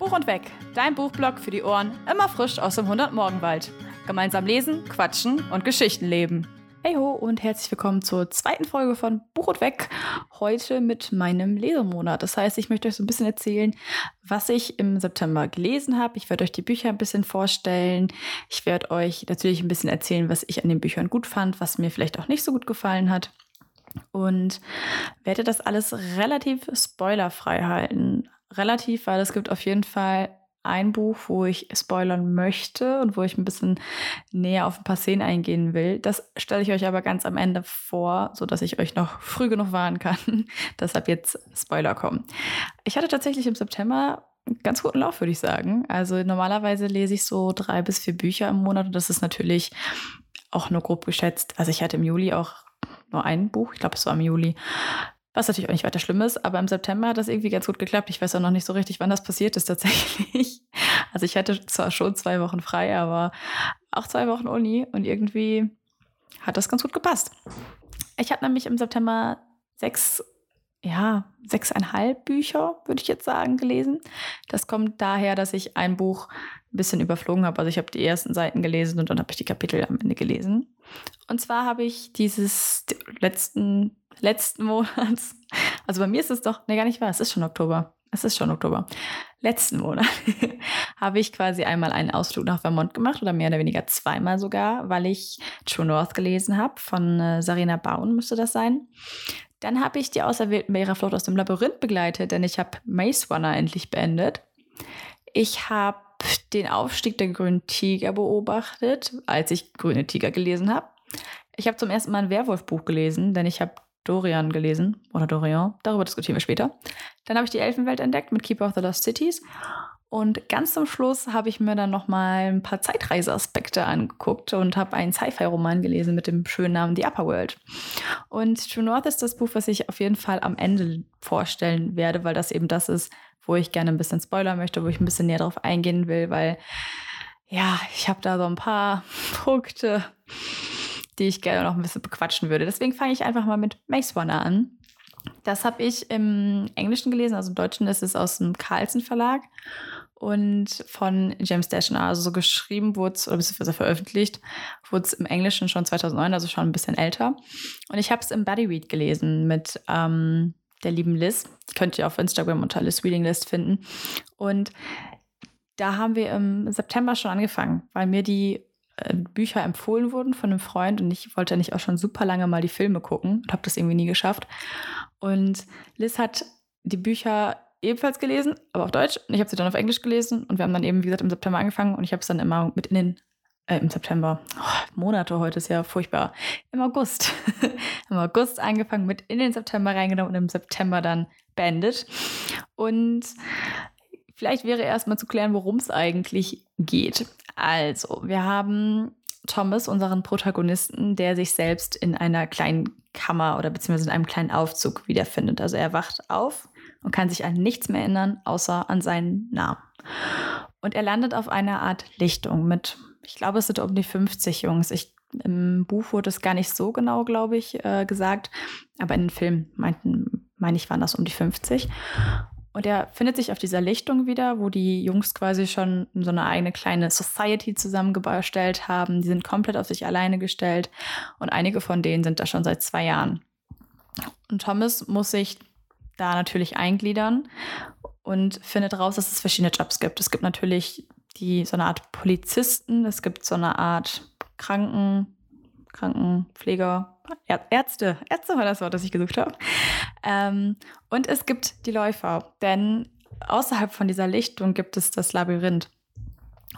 Buch und Weg, dein Buchblog für die Ohren, immer frisch aus dem 100-Morgenwald. Gemeinsam lesen, quatschen und Geschichten leben. Hey ho und herzlich willkommen zur zweiten Folge von Buch und Weg. Heute mit meinem Lesemonat. Das heißt, ich möchte euch so ein bisschen erzählen, was ich im September gelesen habe. Ich werde euch die Bücher ein bisschen vorstellen. Ich werde euch natürlich ein bisschen erzählen, was ich an den Büchern gut fand, was mir vielleicht auch nicht so gut gefallen hat. Und werde das alles relativ spoilerfrei halten relativ, weil es gibt auf jeden Fall ein Buch, wo ich spoilern möchte und wo ich ein bisschen näher auf ein paar Szenen eingehen will. Das stelle ich euch aber ganz am Ende vor, sodass ich euch noch früh genug warnen kann. Deshalb jetzt Spoiler kommen. Ich hatte tatsächlich im September einen ganz guten Lauf, würde ich sagen. Also normalerweise lese ich so drei bis vier Bücher im Monat und das ist natürlich auch nur grob geschätzt. Also ich hatte im Juli auch nur ein Buch, ich glaube, es war im Juli. Was natürlich auch nicht weiter schlimm ist, aber im September hat das irgendwie ganz gut geklappt. Ich weiß auch noch nicht so richtig, wann das passiert ist tatsächlich. Also ich hatte zwar schon zwei Wochen frei, aber auch zwei Wochen Uni und irgendwie hat das ganz gut gepasst. Ich habe nämlich im September sechs, ja, sechseinhalb Bücher, würde ich jetzt sagen, gelesen. Das kommt daher, dass ich ein Buch ein bisschen überflogen habe. Also ich habe die ersten Seiten gelesen und dann habe ich die Kapitel am Ende gelesen. Und zwar habe ich dieses letzten letzten Monats, also bei mir ist es doch, ne, gar nicht wahr, es ist schon Oktober. Es ist schon Oktober. Letzten Monat habe ich quasi einmal einen Ausflug nach Vermont gemacht oder mehr oder weniger zweimal sogar, weil ich True North gelesen habe. Von äh, Sarina Bauen müsste das sein. Dann habe ich die Auserwählten bei ihrer Flucht aus dem Labyrinth begleitet, denn ich habe Maze Runner endlich beendet. Ich habe den Aufstieg der grünen Tiger beobachtet, als ich grüne Tiger gelesen habe. Ich habe zum ersten Mal ein Werwolf-Buch gelesen, denn ich habe Dorian gelesen oder Dorian. Darüber diskutieren wir später. Dann habe ich die Elfenwelt entdeckt mit Keeper of the Lost Cities. Und ganz zum Schluss habe ich mir dann noch mal ein paar Zeitreiseaspekte angeguckt und habe einen Sci-Fi-Roman gelesen mit dem schönen Namen The Upper World. Und True North ist das Buch, was ich auf jeden Fall am Ende vorstellen werde, weil das eben das ist, wo ich gerne ein bisschen spoilern möchte, wo ich ein bisschen näher drauf eingehen will, weil ja, ich habe da so ein paar Punkte, die ich gerne noch ein bisschen bequatschen würde. Deswegen fange ich einfach mal mit Maze Runner an. Das habe ich im Englischen gelesen, also im Deutschen ist es aus dem Carlsen Verlag und von James Dashner. Also so geschrieben wurde es, oder beziehungsweise veröffentlicht, wurde es im Englischen schon 2009, also schon ein bisschen älter. Und ich habe es im Buddy Read gelesen mit ähm, der lieben Liz. Die könnt ihr auf Instagram unter Liz Reading List finden. Und da haben wir im September schon angefangen, weil mir die Bücher empfohlen wurden von einem Freund und ich wollte nicht auch schon super lange mal die Filme gucken und habe das irgendwie nie geschafft. Und Liz hat die Bücher ebenfalls gelesen, aber auf Deutsch. Und ich habe sie dann auf Englisch gelesen und wir haben dann eben, wie gesagt, im September angefangen und ich habe es dann immer mit in den, äh, im September, oh, Monate heute ist ja furchtbar, im August, im August angefangen, mit in den September reingenommen und im September dann beendet. Und Vielleicht wäre erstmal zu klären, worum es eigentlich geht. Also, wir haben Thomas, unseren Protagonisten, der sich selbst in einer kleinen Kammer oder beziehungsweise in einem kleinen Aufzug wiederfindet. Also er wacht auf und kann sich an nichts mehr erinnern, außer an seinen Namen. Und er landet auf einer Art Lichtung mit, ich glaube, es sind um die 50 Jungs. Ich, Im Buch wurde es gar nicht so genau, glaube ich, äh, gesagt, aber in den Film meinten, meine ich, waren das um die 50. Und er findet sich auf dieser Lichtung wieder, wo die Jungs quasi schon so eine eigene kleine Society zusammengestellt haben. Die sind komplett auf sich alleine gestellt und einige von denen sind da schon seit zwei Jahren. Und Thomas muss sich da natürlich eingliedern und findet raus, dass es verschiedene Jobs gibt. Es gibt natürlich die so eine Art Polizisten, es gibt so eine Art Kranken, Krankenpfleger, Ärzte, Ärzte war das Wort, das ich gesucht habe. Ähm, und es gibt die Läufer, denn außerhalb von dieser Lichtung gibt es das Labyrinth.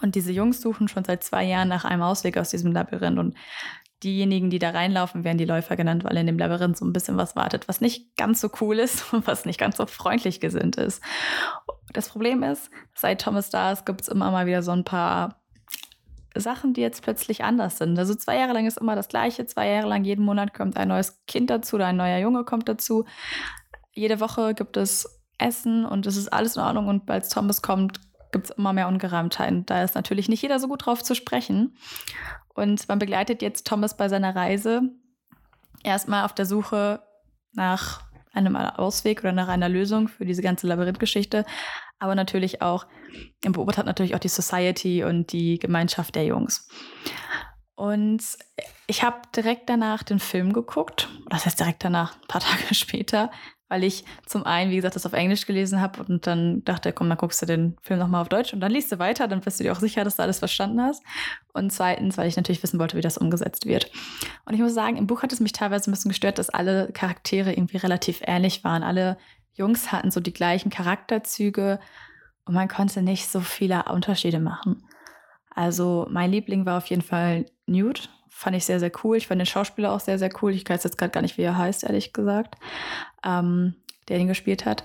Und diese Jungs suchen schon seit zwei Jahren nach einem Ausweg aus diesem Labyrinth. Und diejenigen, die da reinlaufen, werden die Läufer genannt, weil in dem Labyrinth so ein bisschen was wartet, was nicht ganz so cool ist und was nicht ganz so freundlich gesinnt ist. Das Problem ist, seit Thomas da ist, gibt es immer mal wieder so ein paar Sachen, die jetzt plötzlich anders sind. Also zwei Jahre lang ist immer das Gleiche. Zwei Jahre lang jeden Monat kommt ein neues Kind dazu oder ein neuer Junge kommt dazu. Jede Woche gibt es Essen und es ist alles in Ordnung. Und als Thomas kommt, gibt es immer mehr Ungereimtheiten. Da ist natürlich nicht jeder so gut drauf zu sprechen. Und man begleitet jetzt Thomas bei seiner Reise erstmal auf der Suche nach einem Ausweg oder nach einer Lösung für diese ganze Labyrinthgeschichte. Aber natürlich auch, im beobachtet natürlich auch die Society und die Gemeinschaft der Jungs. Und ich habe direkt danach den Film geguckt. Das heißt direkt danach, ein paar Tage später, weil ich zum einen, wie gesagt, das auf Englisch gelesen habe und dann dachte, komm, dann guckst du den Film nochmal auf Deutsch und dann liest du weiter, dann bist du dir auch sicher, dass du alles verstanden hast. Und zweitens, weil ich natürlich wissen wollte, wie das umgesetzt wird. Und ich muss sagen, im Buch hat es mich teilweise ein bisschen gestört, dass alle Charaktere irgendwie relativ ähnlich waren. Alle Jungs hatten so die gleichen Charakterzüge und man konnte nicht so viele Unterschiede machen. Also mein Liebling war auf jeden Fall Newt. Fand ich sehr, sehr cool. Ich fand den Schauspieler auch sehr, sehr cool. Ich weiß jetzt gerade gar nicht, wie er heißt, ehrlich gesagt, ähm, der ihn gespielt hat.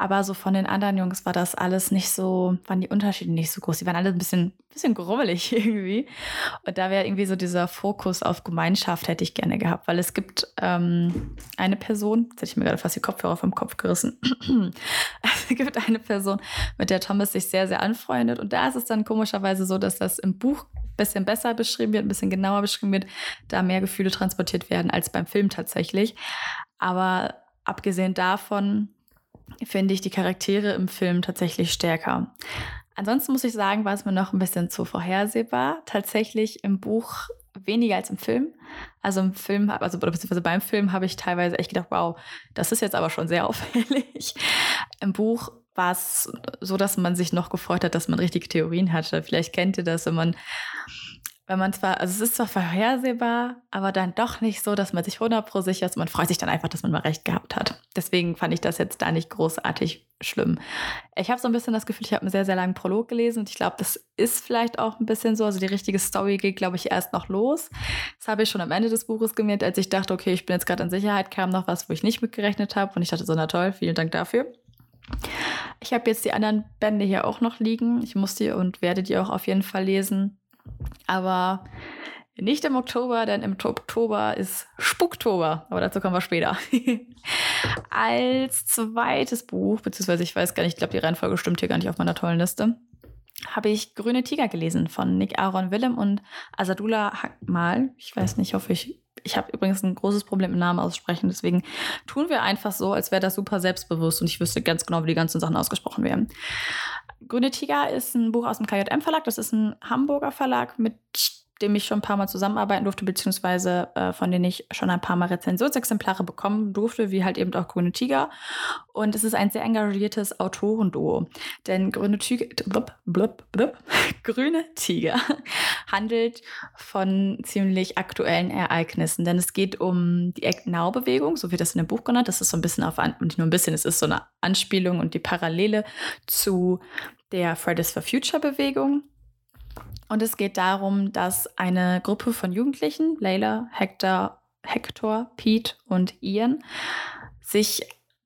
Aber so von den anderen Jungs war das alles nicht so, waren die Unterschiede nicht so groß. Die waren alle ein bisschen, bisschen grummelig irgendwie. Und da wäre irgendwie so dieser Fokus auf Gemeinschaft hätte ich gerne gehabt, weil es gibt ähm, eine Person, jetzt hätte ich mir gerade fast die Kopfhörer vom Kopf gerissen. es gibt eine Person, mit der Thomas sich sehr, sehr anfreundet. Und da ist es dann komischerweise so, dass das im Buch ein bisschen besser beschrieben wird, ein bisschen genauer beschrieben wird, da mehr Gefühle transportiert werden als beim Film tatsächlich. Aber abgesehen davon finde ich die Charaktere im Film tatsächlich stärker. Ansonsten muss ich sagen, war es mir noch ein bisschen zu vorhersehbar. Tatsächlich im Buch weniger als im Film. Also im Film, also beziehungsweise beim Film habe ich teilweise echt gedacht, wow, das ist jetzt aber schon sehr auffällig. Im Buch war es so, dass man sich noch gefreut hat, dass man richtige Theorien hatte. Vielleicht kennt ihr das, wenn man wenn man zwar, also es ist zwar vorhersehbar, aber dann doch nicht so, dass man sich 100% sicher ist. Man freut sich dann einfach, dass man mal recht gehabt hat. Deswegen fand ich das jetzt da nicht großartig schlimm. Ich habe so ein bisschen das Gefühl, ich habe einen sehr, sehr langen Prolog gelesen und ich glaube, das ist vielleicht auch ein bisschen so. Also die richtige Story geht, glaube ich, erst noch los. Das habe ich schon am Ende des Buches gemerkt, als ich dachte, okay, ich bin jetzt gerade in Sicherheit, kam noch was, wo ich nicht mitgerechnet habe und ich dachte so, na toll, vielen Dank dafür. Ich habe jetzt die anderen Bände hier auch noch liegen. Ich muss die und werde die auch auf jeden Fall lesen. Aber nicht im Oktober, denn im Oktober ist Spuktober. Aber dazu kommen wir später. Als zweites Buch, beziehungsweise ich weiß gar nicht, ich glaube, die Reihenfolge stimmt hier gar nicht auf meiner tollen Liste, habe ich Grüne Tiger gelesen von Nick Aaron Willem und Asadullah Hakmal. Ich weiß nicht, hoffe ich. Ich habe übrigens ein großes Problem mit Namen aussprechen, deswegen tun wir einfach so, als wäre das super selbstbewusst und ich wüsste ganz genau, wie die ganzen Sachen ausgesprochen werden. Grüne Tiger ist ein Buch aus dem KJM Verlag. Das ist ein Hamburger Verlag, mit dem ich schon ein paar Mal zusammenarbeiten durfte, beziehungsweise äh, von denen ich schon ein paar Mal Rezensionsexemplare bekommen durfte, wie halt eben auch Grüne Tiger. Und es ist ein sehr engagiertes Autorenduo. Denn Grüne Tiger, blub, blub, blub, Grüne Tiger handelt von ziemlich aktuellen Ereignissen. Denn es geht um die Act Now-Bewegung, so wird das in dem Buch genannt. Das ist so ein bisschen auf, nicht nur ein bisschen, es ist so eine Anspielung und die Parallele zu der Fridays for Future Bewegung. Und es geht darum, dass eine Gruppe von Jugendlichen, Layla, Hector, Hector, Pete und Ian, sich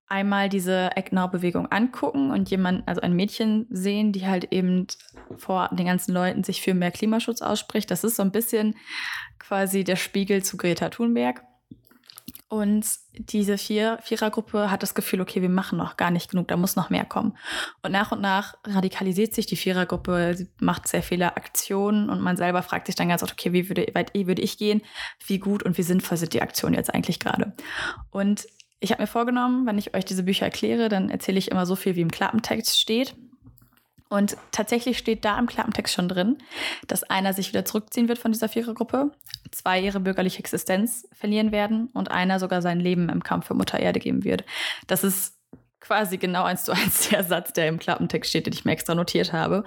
einmal diese Act-Now-Bewegung angucken und jemand, also ein Mädchen sehen, die halt eben vor den ganzen Leuten sich für mehr Klimaschutz ausspricht. Das ist so ein bisschen quasi der Spiegel zu Greta Thunberg. Und diese vier, Vierergruppe hat das Gefühl, okay, wir machen noch gar nicht genug, da muss noch mehr kommen. Und nach und nach radikalisiert sich die Vierergruppe, sie macht sehr viele Aktionen und man selber fragt sich dann ganz oft, okay, wie würde, weit würde ich gehen, wie gut und wie sinnvoll sind die Aktionen jetzt eigentlich gerade? Und ich habe mir vorgenommen, wenn ich euch diese Bücher erkläre, dann erzähle ich immer so viel, wie im Klappentext steht. Und tatsächlich steht da im Klappentext schon drin, dass einer sich wieder zurückziehen wird von dieser Vierergruppe, zwei ihre bürgerliche Existenz verlieren werden und einer sogar sein Leben im Kampf für Mutter Erde geben wird. Das ist quasi genau eins zu eins der Satz, der im Klappentext steht, den ich mir extra notiert habe.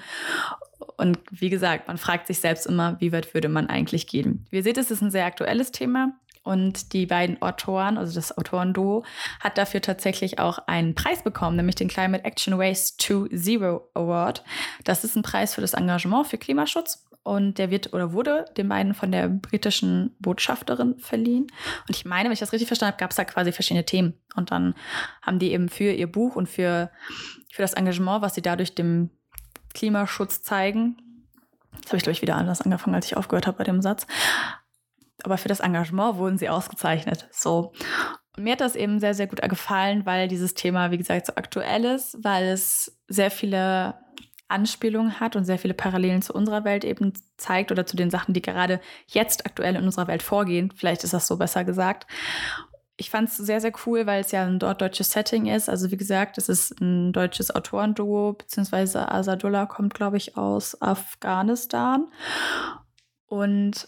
Und wie gesagt, man fragt sich selbst immer, wie weit würde man eigentlich gehen. Wie ihr seht, es ist ein sehr aktuelles Thema. Und die beiden Autoren, also das Autorenduo, hat dafür tatsächlich auch einen Preis bekommen, nämlich den Climate Action Waste to Zero Award. Das ist ein Preis für das Engagement für Klimaschutz. Und der wird oder wurde den beiden von der britischen Botschafterin verliehen. Und ich meine, wenn ich das richtig verstanden habe, gab es da quasi verschiedene Themen. Und dann haben die eben für ihr Buch und für, für das Engagement, was sie dadurch dem Klimaschutz zeigen, Jetzt habe ich, glaube ich, wieder anders angefangen, als ich aufgehört habe bei dem Satz aber für das Engagement wurden sie ausgezeichnet. So. Und mir hat das eben sehr, sehr gut gefallen, weil dieses Thema, wie gesagt, so aktuell ist, weil es sehr viele Anspielungen hat und sehr viele Parallelen zu unserer Welt eben zeigt oder zu den Sachen, die gerade jetzt aktuell in unserer Welt vorgehen. Vielleicht ist das so besser gesagt. ich fand es sehr, sehr cool, weil es ja ein dort deutsches Setting ist. Also wie gesagt, es ist ein deutsches Autorenduo, beziehungsweise Asadullah kommt, glaube ich, aus Afghanistan und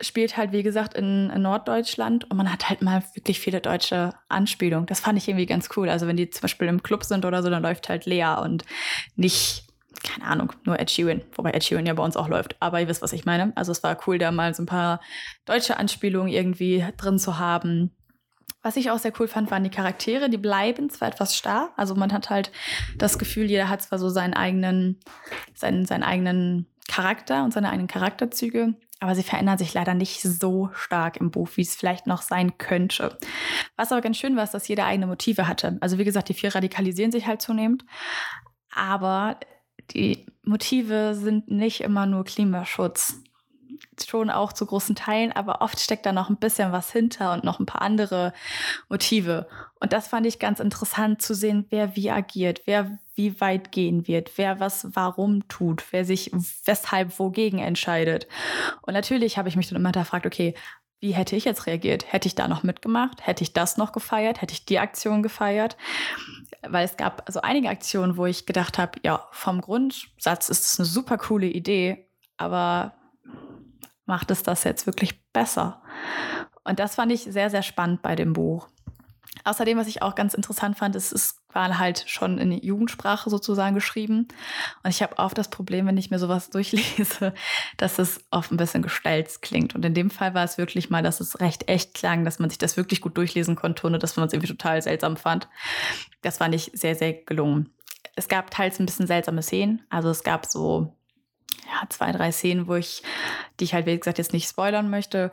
spielt halt, wie gesagt, in, in, Norddeutschland und man hat halt mal wirklich viele deutsche Anspielungen. Das fand ich irgendwie ganz cool. Also wenn die zum Beispiel im Club sind oder so, dann läuft halt Lea und nicht keine Ahnung, nur Ed Sheeran, wobei Ed Sheeran ja bei uns auch läuft. Aber ihr wisst, was ich meine. Also es war cool, da mal so ein paar deutsche Anspielungen irgendwie drin zu haben. Was ich auch sehr cool fand, waren die Charaktere. Die bleiben zwar etwas starr. Also man hat halt das Gefühl, jeder hat zwar so seinen eigenen, seinen, seinen eigenen Charakter und seine eigenen Charakterzüge, aber sie verändern sich leider nicht so stark im Buch, wie es vielleicht noch sein könnte. Was aber ganz schön war, ist, dass jeder eigene Motive hatte. Also wie gesagt, die vier radikalisieren sich halt zunehmend. Aber die Motive sind nicht immer nur Klimaschutz. Schon auch zu großen Teilen, aber oft steckt da noch ein bisschen was hinter und noch ein paar andere Motive. Und das fand ich ganz interessant zu sehen, wer wie agiert, wer wie weit gehen wird, wer was warum tut, wer sich weshalb wogegen entscheidet. Und natürlich habe ich mich dann immer gefragt, okay, wie hätte ich jetzt reagiert? Hätte ich da noch mitgemacht? Hätte ich das noch gefeiert? Hätte ich die Aktion gefeiert? Weil es gab also einige Aktionen, wo ich gedacht habe, ja, vom Grundsatz ist es eine super coole Idee, aber macht es das jetzt wirklich besser? Und das fand ich sehr, sehr spannend bei dem Buch. Außerdem, was ich auch ganz interessant fand, ist, es war halt schon in Jugendsprache sozusagen geschrieben. Und ich habe oft das Problem, wenn ich mir sowas durchlese, dass es oft ein bisschen gestelzt klingt. Und in dem Fall war es wirklich mal, dass es recht echt klang, dass man sich das wirklich gut durchlesen konnte, ohne dass man es irgendwie total seltsam fand. Das fand ich sehr, sehr gelungen. Es gab teils ein bisschen seltsame Szenen. Also es gab so ja, zwei, drei Szenen, wo ich, die ich halt, wie gesagt, jetzt nicht spoilern möchte,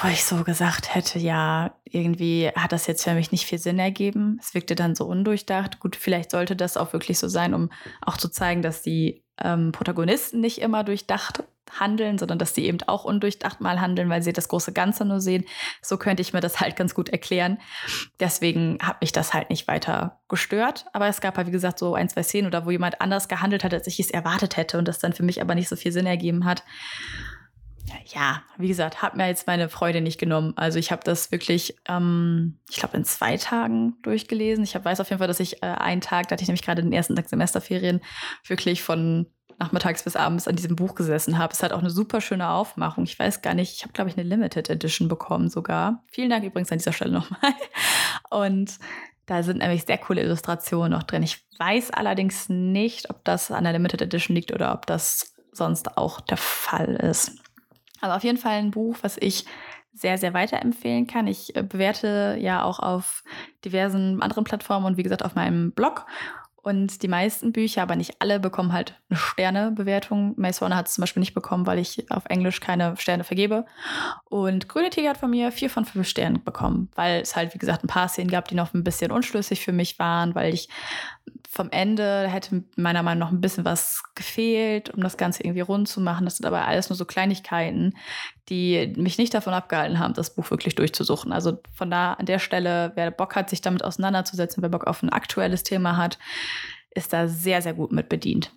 wo ich so gesagt hätte, ja, irgendwie hat das jetzt für mich nicht viel Sinn ergeben. Es wirkte dann so undurchdacht. Gut, vielleicht sollte das auch wirklich so sein, um auch zu zeigen, dass die ähm, Protagonisten nicht immer durchdacht handeln, sondern dass sie eben auch undurchdacht mal handeln, weil sie das große Ganze nur sehen. So könnte ich mir das halt ganz gut erklären. Deswegen hat mich das halt nicht weiter gestört. Aber es gab halt, wie gesagt, so ein, zwei Szenen oder wo jemand anders gehandelt hat, als ich es erwartet hätte und das dann für mich aber nicht so viel Sinn ergeben hat ja, wie gesagt, hat mir jetzt meine Freude nicht genommen. Also ich habe das wirklich, ähm, ich glaube, in zwei Tagen durchgelesen. Ich hab, weiß auf jeden Fall, dass ich äh, einen Tag, da hatte ich nämlich gerade den ersten Tag Semesterferien, wirklich von nachmittags bis abends an diesem Buch gesessen habe. Es hat auch eine super schöne Aufmachung. Ich weiß gar nicht, ich habe, glaube ich, eine Limited Edition bekommen sogar. Vielen Dank übrigens an dieser Stelle nochmal. Und da sind nämlich sehr coole Illustrationen noch drin. Ich weiß allerdings nicht, ob das an der Limited Edition liegt oder ob das sonst auch der Fall ist. Aber auf jeden Fall ein Buch, was ich sehr, sehr weiterempfehlen kann. Ich äh, bewerte ja auch auf diversen anderen Plattformen und wie gesagt auf meinem Blog. Und die meisten Bücher, aber nicht alle, bekommen halt eine Sternebewertung. Maze Runner hat es zum Beispiel nicht bekommen, weil ich auf Englisch keine Sterne vergebe. Und Grüne Tiger hat von mir vier von fünf Sternen bekommen, weil es halt, wie gesagt, ein paar Szenen gab, die noch ein bisschen unschlüssig für mich waren, weil ich vom Ende hätte meiner Meinung nach ein bisschen was gefehlt, um das Ganze irgendwie rund zu machen. Das sind aber alles nur so Kleinigkeiten, die mich nicht davon abgehalten haben, das Buch wirklich durchzusuchen. Also von da an der Stelle, wer Bock hat, sich damit auseinanderzusetzen, wer Bock auf ein aktuelles Thema hat, ist da sehr, sehr gut mit bedient.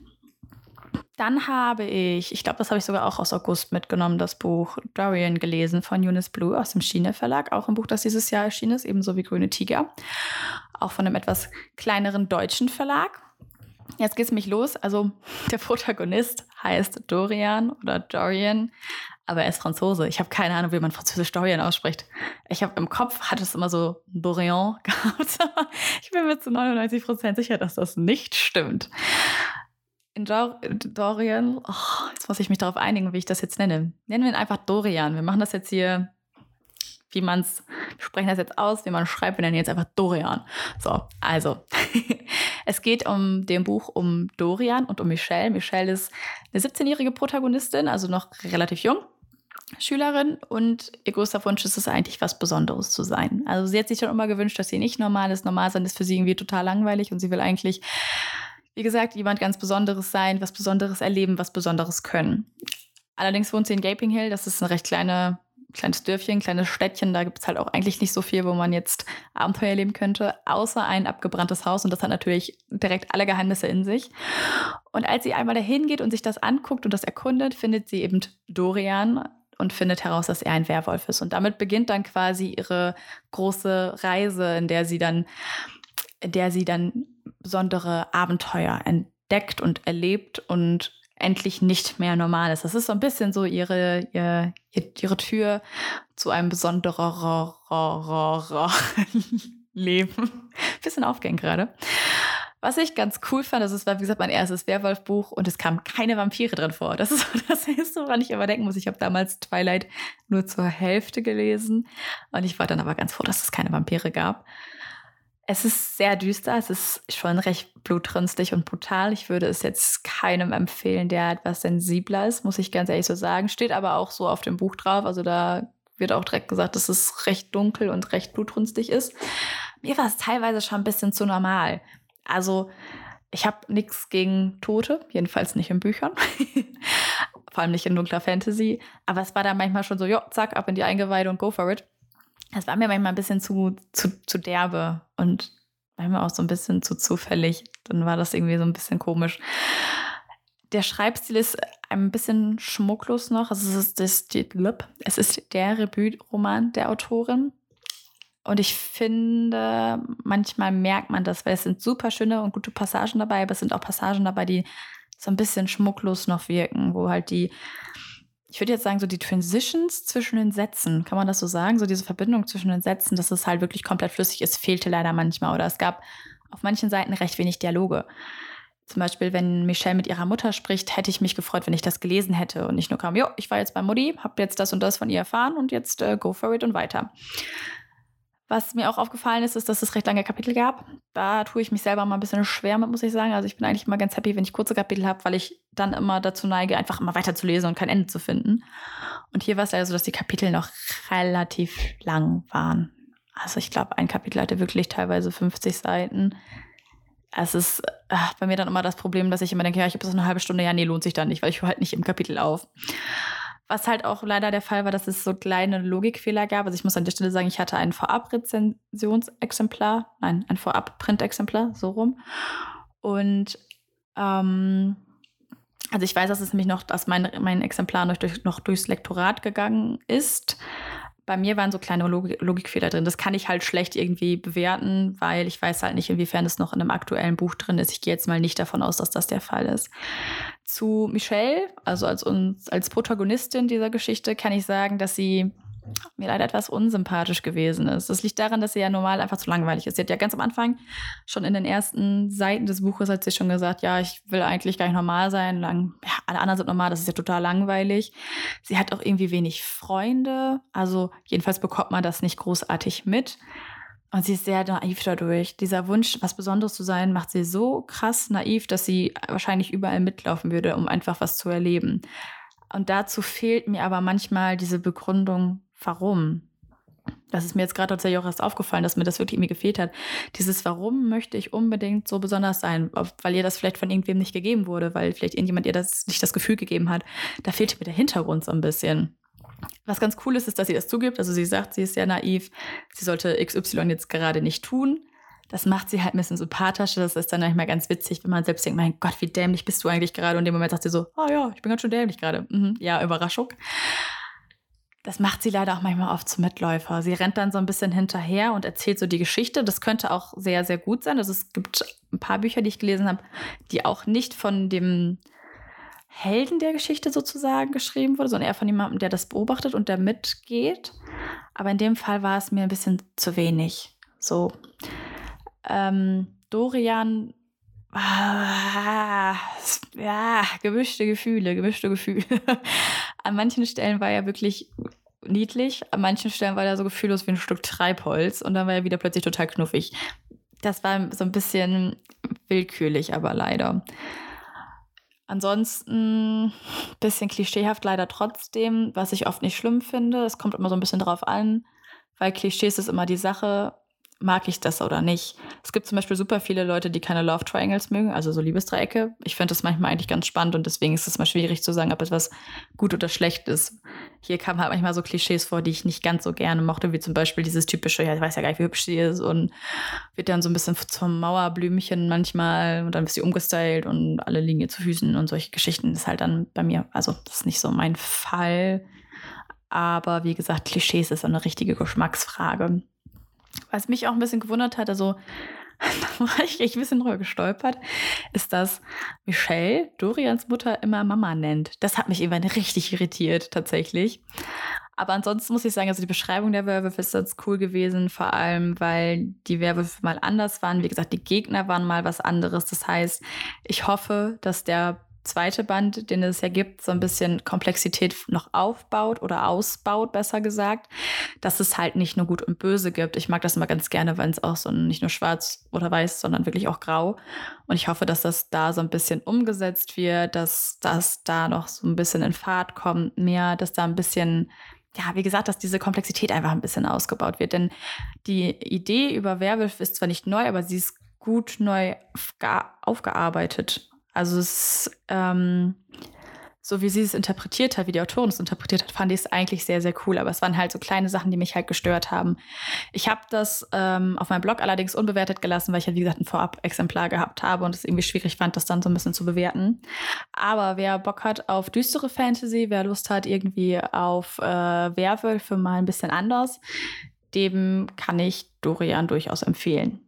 Dann habe ich, ich glaube, das habe ich sogar auch aus August mitgenommen, das Buch Dorian gelesen von Eunice Blue aus dem Schiene Verlag. Auch ein Buch, das dieses Jahr erschienen ist, ebenso wie Grüne Tiger. Auch von einem etwas kleineren deutschen Verlag. Jetzt geht es mich los. Also der Protagonist heißt Dorian oder Dorian, aber er ist Franzose. Ich habe keine Ahnung, wie man französisch Dorian ausspricht. Ich habe im Kopf, hat es immer so Dorian gehabt. ich bin mir zu 99 Prozent sicher, dass das nicht stimmt. In Dorian, oh, jetzt muss ich mich darauf einigen, wie ich das jetzt nenne. Nennen wir ihn einfach Dorian. Wir machen das jetzt hier, wie man es, wir sprechen das jetzt aus, wie man schreibt, wir nennen jetzt einfach Dorian. So, also, es geht um dem Buch um Dorian und um Michelle. Michelle ist eine 17-jährige Protagonistin, also noch relativ jung. Schülerin und ihr größter Wunsch ist es eigentlich, was Besonderes zu sein. Also sie hat sich schon immer gewünscht, dass sie nicht normal ist. Normal sein ist für sie irgendwie total langweilig und sie will eigentlich wie gesagt, jemand ganz Besonderes sein, was Besonderes erleben, was Besonderes können. Allerdings wohnt sie in Gaping Hill, das ist ein recht kleine, kleines Dörfchen, kleines Städtchen. Da gibt es halt auch eigentlich nicht so viel, wo man jetzt Abenteuer erleben könnte, außer ein abgebranntes Haus. Und das hat natürlich direkt alle Geheimnisse in sich. Und als sie einmal dahin geht und sich das anguckt und das erkundet, findet sie eben Dorian. und findet heraus, dass er ein Werwolf ist. Und damit beginnt dann quasi ihre große Reise, in der sie dann, in der sie dann besondere Abenteuer entdeckt und erlebt und endlich nicht mehr normal ist. Das ist so ein bisschen so ihre, ihre, ihre Tür zu einem besonderen Leben. Bisschen aufgehend gerade. Was ich ganz cool fand, das war, wie gesagt, mein erstes Werwolf-Buch und es kamen keine Vampire drin vor. Das ist das Erste, woran ich immer denken muss. Ich habe damals Twilight nur zur Hälfte gelesen und ich war dann aber ganz froh, dass es keine Vampire gab. Es ist sehr düster, es ist schon recht blutrünstig und brutal. Ich würde es jetzt keinem empfehlen, der etwas sensibler ist, muss ich ganz ehrlich so sagen. Steht aber auch so auf dem Buch drauf. Also da wird auch direkt gesagt, dass es recht dunkel und recht blutrünstig ist. Mir war es teilweise schon ein bisschen zu normal. Also ich habe nichts gegen Tote, jedenfalls nicht in Büchern. Vor allem nicht in dunkler Fantasy. Aber es war dann manchmal schon so, jo, zack, ab in die Eingeweide und go for it. Es war mir manchmal ein bisschen zu, zu, zu derbe und manchmal auch so ein bisschen zu zufällig. Dann war das irgendwie so ein bisschen komisch. Der Schreibstil ist ein bisschen schmucklos noch. Also es ist, das, es ist der Rebütroman der Autorin. Und ich finde, manchmal merkt man das, weil es sind super schöne und gute Passagen dabei, aber es sind auch Passagen dabei, die so ein bisschen schmucklos noch wirken, wo halt die, ich würde jetzt sagen, so die Transitions zwischen den Sätzen, kann man das so sagen? So diese Verbindung zwischen den Sätzen, dass es halt wirklich komplett flüssig ist, fehlte leider manchmal. Oder es gab auf manchen Seiten recht wenig Dialoge. Zum Beispiel, wenn Michelle mit ihrer Mutter spricht, hätte ich mich gefreut, wenn ich das gelesen hätte und nicht nur kam, jo, ich war jetzt bei Mutti, habe jetzt das und das von ihr erfahren und jetzt äh, go for it und weiter. Was mir auch aufgefallen ist, ist, dass es recht lange Kapitel gab. Da tue ich mich selber mal ein bisschen schwer mit, muss ich sagen. Also ich bin eigentlich immer ganz happy, wenn ich kurze Kapitel habe, weil ich dann immer dazu neige, einfach immer weiter zu lesen und kein Ende zu finden. Und hier war es leider so, dass die Kapitel noch relativ lang waren. Also ich glaube, ein Kapitel hatte wirklich teilweise 50 Seiten. Es ist ach, bei mir dann immer das Problem, dass ich immer denke, ja, ich habe so eine halbe Stunde, ja, nee, lohnt sich dann nicht, weil ich höre halt nicht im Kapitel auf. Was halt auch leider der Fall war, dass es so kleine Logikfehler gab. Also ich muss an der Stelle sagen, ich hatte ein Vorab-Rezensionsexemplar, nein, ein Vorab-Print-Exemplar, so rum. Und ähm, also ich weiß, dass es nämlich noch, dass mein, mein Exemplar noch, durch, noch durchs Lektorat gegangen ist. Bei mir waren so kleine Logik Logikfehler drin. Das kann ich halt schlecht irgendwie bewerten, weil ich weiß halt nicht, inwiefern es noch in einem aktuellen Buch drin ist. Ich gehe jetzt mal nicht davon aus, dass das der Fall ist. Zu Michelle, also als, uns, als Protagonistin dieser Geschichte, kann ich sagen, dass sie mir leider etwas unsympathisch gewesen ist. Das liegt daran, dass sie ja normal einfach zu langweilig ist. Sie hat ja ganz am Anfang, schon in den ersten Seiten des Buches, hat sie schon gesagt, ja, ich will eigentlich gar nicht normal sein. Lang, ja, alle anderen sind normal, das ist ja total langweilig. Sie hat auch irgendwie wenig Freunde. Also jedenfalls bekommt man das nicht großartig mit. Und sie ist sehr naiv dadurch. Dieser Wunsch, was Besonderes zu sein, macht sie so krass naiv, dass sie wahrscheinlich überall mitlaufen würde, um einfach was zu erleben. Und dazu fehlt mir aber manchmal diese Begründung, warum. Das ist mir jetzt gerade tatsächlich auch erst aufgefallen, dass mir das wirklich irgendwie gefehlt hat. Dieses Warum möchte ich unbedingt so besonders sein, weil ihr das vielleicht von irgendwem nicht gegeben wurde, weil vielleicht irgendjemand ihr das nicht das Gefühl gegeben hat. Da fehlt mir der Hintergrund so ein bisschen. Was ganz cool ist, ist, dass sie das zugibt. Also sie sagt, sie ist sehr naiv. Sie sollte XY jetzt gerade nicht tun. Das macht sie halt ein bisschen sympathisch. Das ist dann manchmal ganz witzig, wenn man selbst denkt, mein Gott, wie dämlich bist du eigentlich gerade? Und in dem Moment sagt sie so, oh ja, ich bin ganz schön dämlich gerade. Mhm, ja, Überraschung. Das macht sie leider auch manchmal oft zum Mitläufer. Sie rennt dann so ein bisschen hinterher und erzählt so die Geschichte. Das könnte auch sehr, sehr gut sein. Also es gibt ein paar Bücher, die ich gelesen habe, die auch nicht von dem Helden der Geschichte sozusagen geschrieben wurde, sondern eher von jemandem, der das beobachtet und der mitgeht. Aber in dem Fall war es mir ein bisschen zu wenig. So. Ähm, Dorian ja, gemischte Gefühle, gemischte Gefühle. An manchen Stellen war er wirklich niedlich, an manchen Stellen war er so gefühllos wie ein Stück Treibholz und dann war er wieder plötzlich total knuffig. Das war so ein bisschen willkürlich, aber leider. Ansonsten ein bisschen klischeehaft leider trotzdem, was ich oft nicht schlimm finde. Es kommt immer so ein bisschen drauf an, weil Klischees ist immer die Sache mag ich das oder nicht. Es gibt zum Beispiel super viele Leute, die keine Love Triangles mögen, also so Liebesdreiecke. Ich finde das manchmal eigentlich ganz spannend und deswegen ist es mal schwierig zu sagen, ob etwas gut oder schlecht ist. Hier kamen halt manchmal so Klischees vor, die ich nicht ganz so gerne mochte, wie zum Beispiel dieses typische, ja, ich weiß ja gar nicht, wie hübsch sie ist und wird dann so ein bisschen zum Mauerblümchen manchmal und dann wird sie umgestylt und alle liegen ihr zu Füßen und solche Geschichten. Das ist halt dann bei mir, also das ist nicht so mein Fall. Aber wie gesagt, Klischees ist eine richtige Geschmacksfrage. Was mich auch ein bisschen gewundert hat, also da war ich ein bisschen drüber gestolpert, ist, dass Michelle Dorians Mutter immer Mama nennt. Das hat mich irgendwann richtig irritiert, tatsächlich. Aber ansonsten muss ich sagen, also die Beschreibung der Werwölfe ist ganz cool gewesen, vor allem, weil die Werwölfe mal anders waren. Wie gesagt, die Gegner waren mal was anderes. Das heißt, ich hoffe, dass der zweite Band, den es ja gibt, so ein bisschen Komplexität noch aufbaut oder ausbaut, besser gesagt, dass es halt nicht nur gut und böse gibt. Ich mag das immer ganz gerne, wenn es auch so nicht nur schwarz oder weiß, sondern wirklich auch grau. Und ich hoffe, dass das da so ein bisschen umgesetzt wird, dass das da noch so ein bisschen in Fahrt kommt, mehr, dass da ein bisschen ja, wie gesagt, dass diese Komplexität einfach ein bisschen ausgebaut wird. Denn die Idee über Werwolf ist zwar nicht neu, aber sie ist gut neu aufgearbeitet. Also es ähm, so wie sie es interpretiert hat, wie die Autorin es interpretiert hat, fand ich es eigentlich sehr, sehr cool. Aber es waren halt so kleine Sachen, die mich halt gestört haben. Ich habe das ähm, auf meinem Blog allerdings unbewertet gelassen, weil ich ja, wie gesagt, ein Vorab-Exemplar gehabt habe und es irgendwie schwierig fand, das dann so ein bisschen zu bewerten. Aber wer Bock hat auf düstere Fantasy, wer Lust hat irgendwie auf äh, Werwölfe mal ein bisschen anders, dem kann ich Dorian durchaus empfehlen.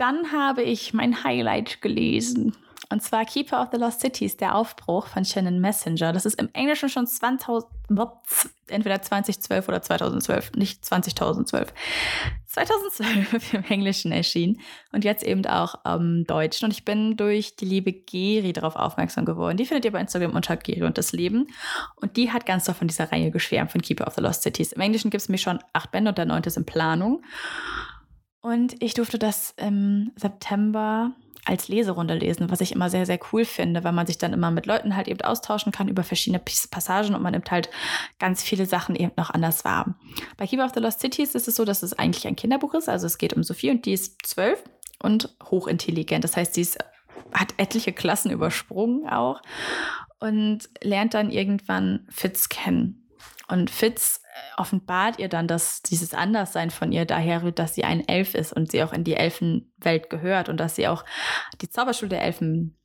Dann habe ich mein Highlight gelesen. Und zwar Keeper of the Lost Cities, der Aufbruch von Shannon Messenger. Das ist im Englischen schon 20, entweder 2012 oder 2012, nicht 2012. 2012 im Englischen erschienen und jetzt eben auch im Deutschen. Und ich bin durch die liebe Geri darauf aufmerksam geworden. Die findet ihr bei Instagram unter Geri und das Leben. Und die hat ganz doll von dieser Reihe geschwärmt, von Keeper of the Lost Cities. Im Englischen gibt es mir schon acht Bände und der neunte ist in Planung. Und ich durfte das im September als Leserunde lesen, was ich immer sehr, sehr cool finde, weil man sich dann immer mit Leuten halt eben austauschen kann über verschiedene Passagen und man nimmt halt ganz viele Sachen eben noch anders wahr. Bei Keeper of the Lost Cities ist es so, dass es eigentlich ein Kinderbuch ist. Also es geht um Sophie und die ist zwölf und hochintelligent. Das heißt, sie ist, hat etliche Klassen übersprungen auch und lernt dann irgendwann Fitz kennen. Und Fitz offenbart ihr dann, dass dieses Anderssein von ihr daher rührt, dass sie ein Elf ist und sie auch in die Elfenwelt gehört und dass sie auch die Zauberschule der Elfen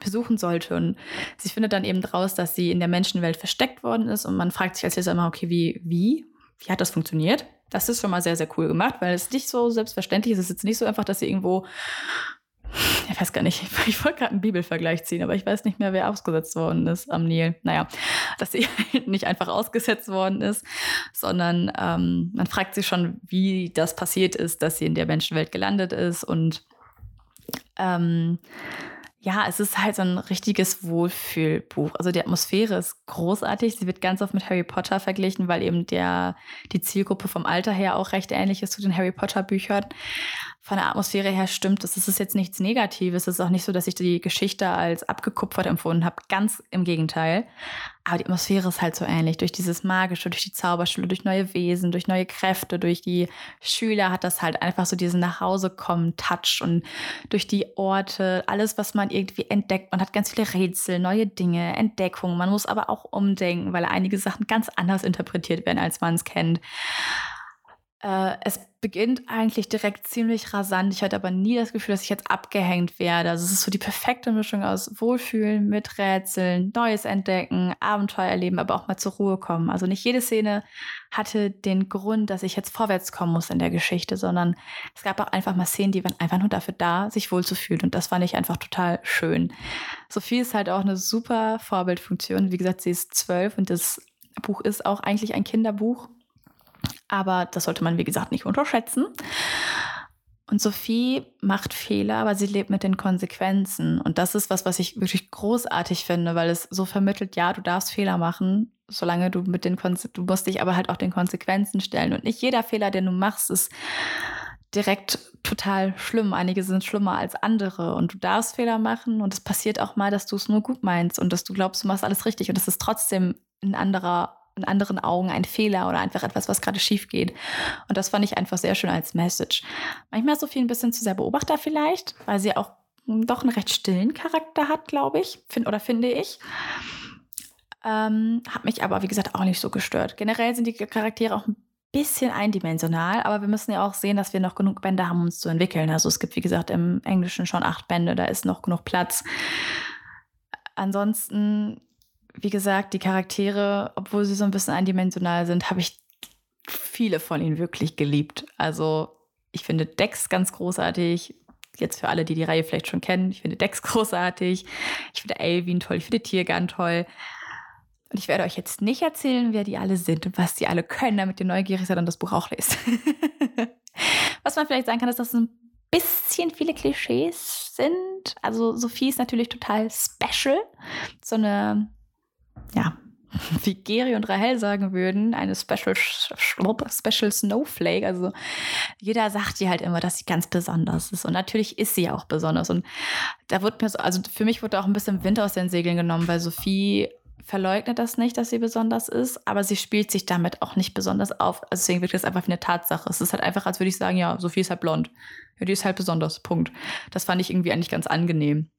besuchen sollte. Und sie findet dann eben raus, dass sie in der Menschenwelt versteckt worden ist. Und man fragt sich als Leser immer, okay, wie, wie? Wie hat das funktioniert? Das ist schon mal sehr, sehr cool gemacht, weil es nicht so selbstverständlich ist. Es ist jetzt nicht so einfach, dass sie irgendwo ich weiß gar nicht, ich wollte gerade einen Bibelvergleich ziehen, aber ich weiß nicht mehr, wer ausgesetzt worden ist am Nil. Naja, dass sie nicht einfach ausgesetzt worden ist, sondern ähm, man fragt sich schon, wie das passiert ist, dass sie in der Menschenwelt gelandet ist und ähm, ja, es ist halt so ein richtiges Wohlfühlbuch. Also die Atmosphäre ist großartig. Sie wird ganz oft mit Harry Potter verglichen, weil eben der, die Zielgruppe vom Alter her auch recht ähnlich ist zu den Harry Potter Büchern von der Atmosphäre her stimmt es. Es ist jetzt nichts Negatives. Es ist auch nicht so, dass ich die Geschichte als abgekupfert empfunden habe. Ganz im Gegenteil. Aber die Atmosphäre ist halt so ähnlich. Durch dieses Magische, durch die Zauberschule, durch neue Wesen, durch neue Kräfte, durch die Schüler hat das halt einfach so diesen Nachhausekommen-Touch und durch die Orte, alles, was man irgendwie entdeckt. Man hat ganz viele Rätsel, neue Dinge, Entdeckungen. Man muss aber auch umdenken, weil einige Sachen ganz anders interpretiert werden, als man es kennt. Äh, es beginnt eigentlich direkt ziemlich rasant. Ich hatte aber nie das Gefühl, dass ich jetzt abgehängt werde. Also es ist so die perfekte Mischung aus Wohlfühlen, mit Rätseln, Neues entdecken, Abenteuer erleben, aber auch mal zur Ruhe kommen. Also nicht jede Szene hatte den Grund, dass ich jetzt vorwärts kommen muss in der Geschichte, sondern es gab auch einfach mal Szenen, die waren einfach nur dafür da, sich wohlzufühlen. Und das fand ich einfach total schön. Sophie ist halt auch eine super Vorbildfunktion. Wie gesagt, sie ist zwölf und das Buch ist auch eigentlich ein Kinderbuch aber das sollte man, wie gesagt, nicht unterschätzen. Und Sophie macht Fehler, aber sie lebt mit den Konsequenzen. Und das ist was, was ich wirklich großartig finde, weil es so vermittelt, ja, du darfst Fehler machen, solange du mit den Konsequenzen, du musst dich aber halt auch den Konsequenzen stellen. Und nicht jeder Fehler, den du machst, ist direkt total schlimm. Einige sind schlimmer als andere und du darfst Fehler machen und es passiert auch mal, dass du es nur gut meinst und dass du glaubst, du machst alles richtig und es ist trotzdem ein anderer in anderen Augen ein Fehler oder einfach etwas, was gerade schief geht. Und das fand ich einfach sehr schön als Message. Manchmal ist Sophie ein bisschen zu sehr Beobachter vielleicht, weil sie auch doch einen recht stillen Charakter hat, glaube ich, find, oder finde ich. Ähm, hat mich aber, wie gesagt, auch nicht so gestört. Generell sind die Charaktere auch ein bisschen eindimensional, aber wir müssen ja auch sehen, dass wir noch genug Bände haben, uns zu entwickeln. Also es gibt, wie gesagt, im Englischen schon acht Bände, da ist noch genug Platz. Ansonsten wie gesagt, die Charaktere, obwohl sie so ein bisschen eindimensional sind, habe ich viele von ihnen wirklich geliebt. Also ich finde Dex ganz großartig. Jetzt für alle, die die Reihe vielleicht schon kennen, ich finde Dex großartig. Ich finde Elvin toll, ich finde Tiergarn toll. Und ich werde euch jetzt nicht erzählen, wer die alle sind und was die alle können, damit ihr neugierig seid und das Buch auch lest. was man vielleicht sagen kann, ist, dass es ein bisschen viele Klischees sind. Also Sophie ist natürlich total special. So eine, ja, wie Geri und Rahel sagen würden, eine Special, Special Snowflake. Also jeder sagt ihr halt immer, dass sie ganz besonders ist. Und natürlich ist sie auch besonders. Und da wird mir so, also für mich wurde auch ein bisschen Wind aus den Segeln genommen, weil Sophie verleugnet das nicht, dass sie besonders ist, aber sie spielt sich damit auch nicht besonders auf. Also deswegen wird das einfach wie eine Tatsache. Es ist halt einfach, als würde ich sagen, ja, Sophie ist halt blond. Ja, die ist halt besonders. Punkt. Das fand ich irgendwie eigentlich ganz angenehm.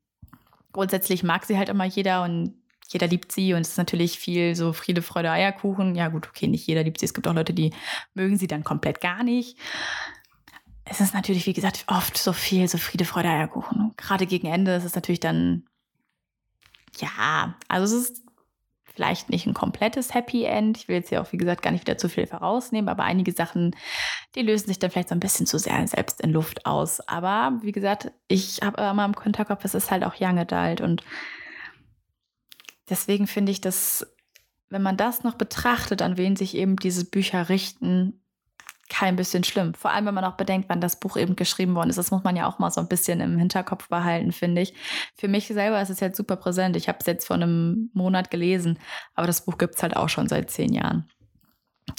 Grundsätzlich mag sie halt immer jeder und jeder liebt sie und es ist natürlich viel so Friede, Freude, Eierkuchen. Ja, gut, okay, nicht jeder liebt sie. Es gibt auch Leute, die mögen sie dann komplett gar nicht. Es ist natürlich, wie gesagt, oft so viel so Friede, Freude, Eierkuchen. Gerade gegen Ende ist es natürlich dann, ja, also es ist vielleicht nicht ein komplettes Happy End. Ich will jetzt hier auch, wie gesagt, gar nicht wieder zu viel vorausnehmen, aber einige Sachen, die lösen sich dann vielleicht so ein bisschen zu sehr selbst in Luft aus. Aber wie gesagt, ich habe immer im Hinterkopf, es ist halt auch Young Adult und deswegen finde ich, dass wenn man das noch betrachtet, an wen sich eben diese Bücher richten, kein bisschen schlimm. Vor allem, wenn man auch bedenkt, wann das Buch eben geschrieben worden ist. Das muss man ja auch mal so ein bisschen im Hinterkopf behalten, finde ich. Für mich selber ist es jetzt super präsent. Ich habe es jetzt vor einem Monat gelesen, aber das Buch gibt es halt auch schon seit zehn Jahren.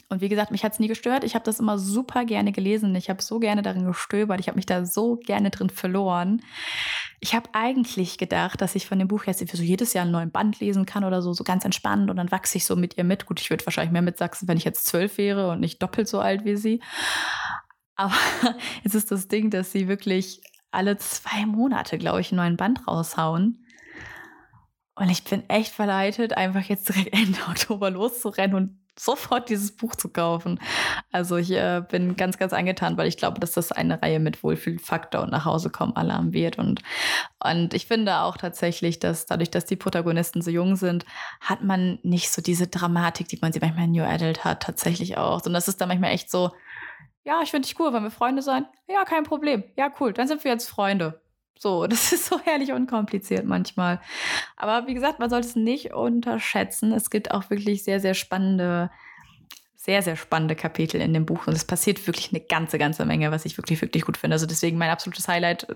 Und wie gesagt, mich hat es nie gestört. Ich habe das immer super gerne gelesen. Ich habe so gerne darin gestöbert. Ich habe mich da so gerne drin verloren. Ich habe eigentlich gedacht, dass ich von dem Buch jetzt so jedes Jahr einen neuen Band lesen kann oder so, so ganz entspannt. Und dann wachse ich so mit ihr mit. Gut, ich würde wahrscheinlich mehr mitsachsen, wenn ich jetzt zwölf wäre und nicht doppelt so alt wie sie. Aber jetzt ist das Ding, dass sie wirklich alle zwei Monate, glaube ich, einen neuen Band raushauen. Und ich bin echt verleitet, einfach jetzt direkt Ende Oktober loszurennen und sofort dieses Buch zu kaufen. Also ich äh, bin ganz, ganz angetan, weil ich glaube, dass das eine Reihe mit Wohlfühlfaktor und nach Hause kommen Alarm wird. Und, und ich finde auch tatsächlich, dass dadurch, dass die Protagonisten so jung sind, hat man nicht so diese Dramatik, die man sie manchmal in New Adult hat, tatsächlich auch. Und das ist dann manchmal echt so, ja, ich finde dich cool, wollen wir Freunde sein? Ja, kein Problem. Ja, cool, dann sind wir jetzt Freunde. So, das ist so herrlich unkompliziert manchmal. Aber wie gesagt, man sollte es nicht unterschätzen. Es gibt auch wirklich sehr, sehr spannende, sehr, sehr spannende Kapitel in dem Buch. Und es passiert wirklich eine ganze, ganze Menge, was ich wirklich, wirklich gut finde. Also deswegen mein absolutes Highlight.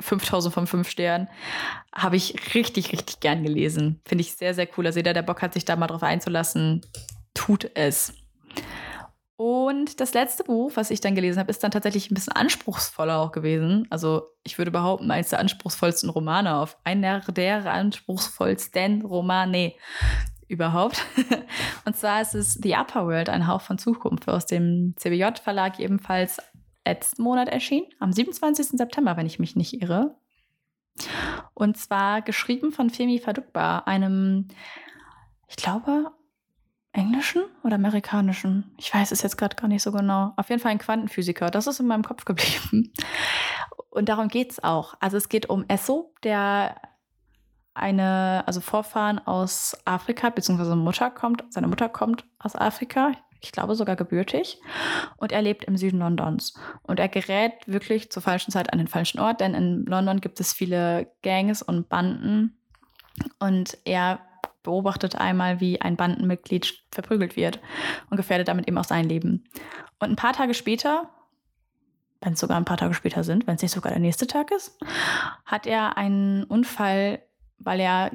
5000 von 5 Sternen. Habe ich richtig, richtig gern gelesen. Finde ich sehr, sehr cool. Also jeder, der Bock hat, sich da mal drauf einzulassen, tut es. Und das letzte Buch, was ich dann gelesen habe, ist dann tatsächlich ein bisschen anspruchsvoller auch gewesen. Also ich würde behaupten, eines der anspruchsvollsten Romane auf einer der anspruchsvollsten Romane überhaupt. Und zwar ist es The Upper World, ein Hauch von Zukunft, aus dem CBJ-Verlag ebenfalls letzten Monat erschienen, am 27. September, wenn ich mich nicht irre. Und zwar geschrieben von Femi Fadukba, einem, ich glaube, englischen oder amerikanischen? Ich weiß es jetzt gerade gar nicht so genau. Auf jeden Fall ein Quantenphysiker. Das ist in meinem Kopf geblieben. Und darum geht es auch. Also es geht um Esso, der eine, also Vorfahren aus Afrika, beziehungsweise Mutter kommt, seine Mutter kommt aus Afrika, ich glaube sogar gebürtig, und er lebt im Süden Londons. Und er gerät wirklich zur falschen Zeit an den falschen Ort, denn in London gibt es viele Gangs und Banden. Und er beobachtet einmal, wie ein Bandenmitglied verprügelt wird und gefährdet damit eben auch sein Leben. Und ein paar Tage später, wenn es sogar ein paar Tage später sind, wenn es nicht sogar der nächste Tag ist, hat er einen Unfall, weil er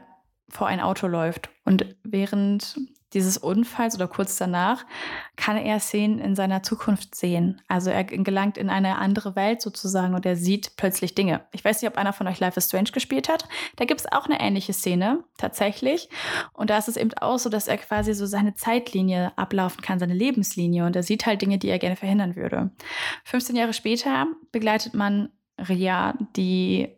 vor ein Auto läuft. Und während dieses Unfalls oder kurz danach kann er Szenen in seiner Zukunft sehen. Also er gelangt in eine andere Welt sozusagen und er sieht plötzlich Dinge. Ich weiß nicht, ob einer von euch Life is Strange gespielt hat. Da gibt es auch eine ähnliche Szene tatsächlich. Und da ist es eben auch so, dass er quasi so seine Zeitlinie ablaufen kann, seine Lebenslinie. Und er sieht halt Dinge, die er gerne verhindern würde. 15 Jahre später begleitet man Ria, die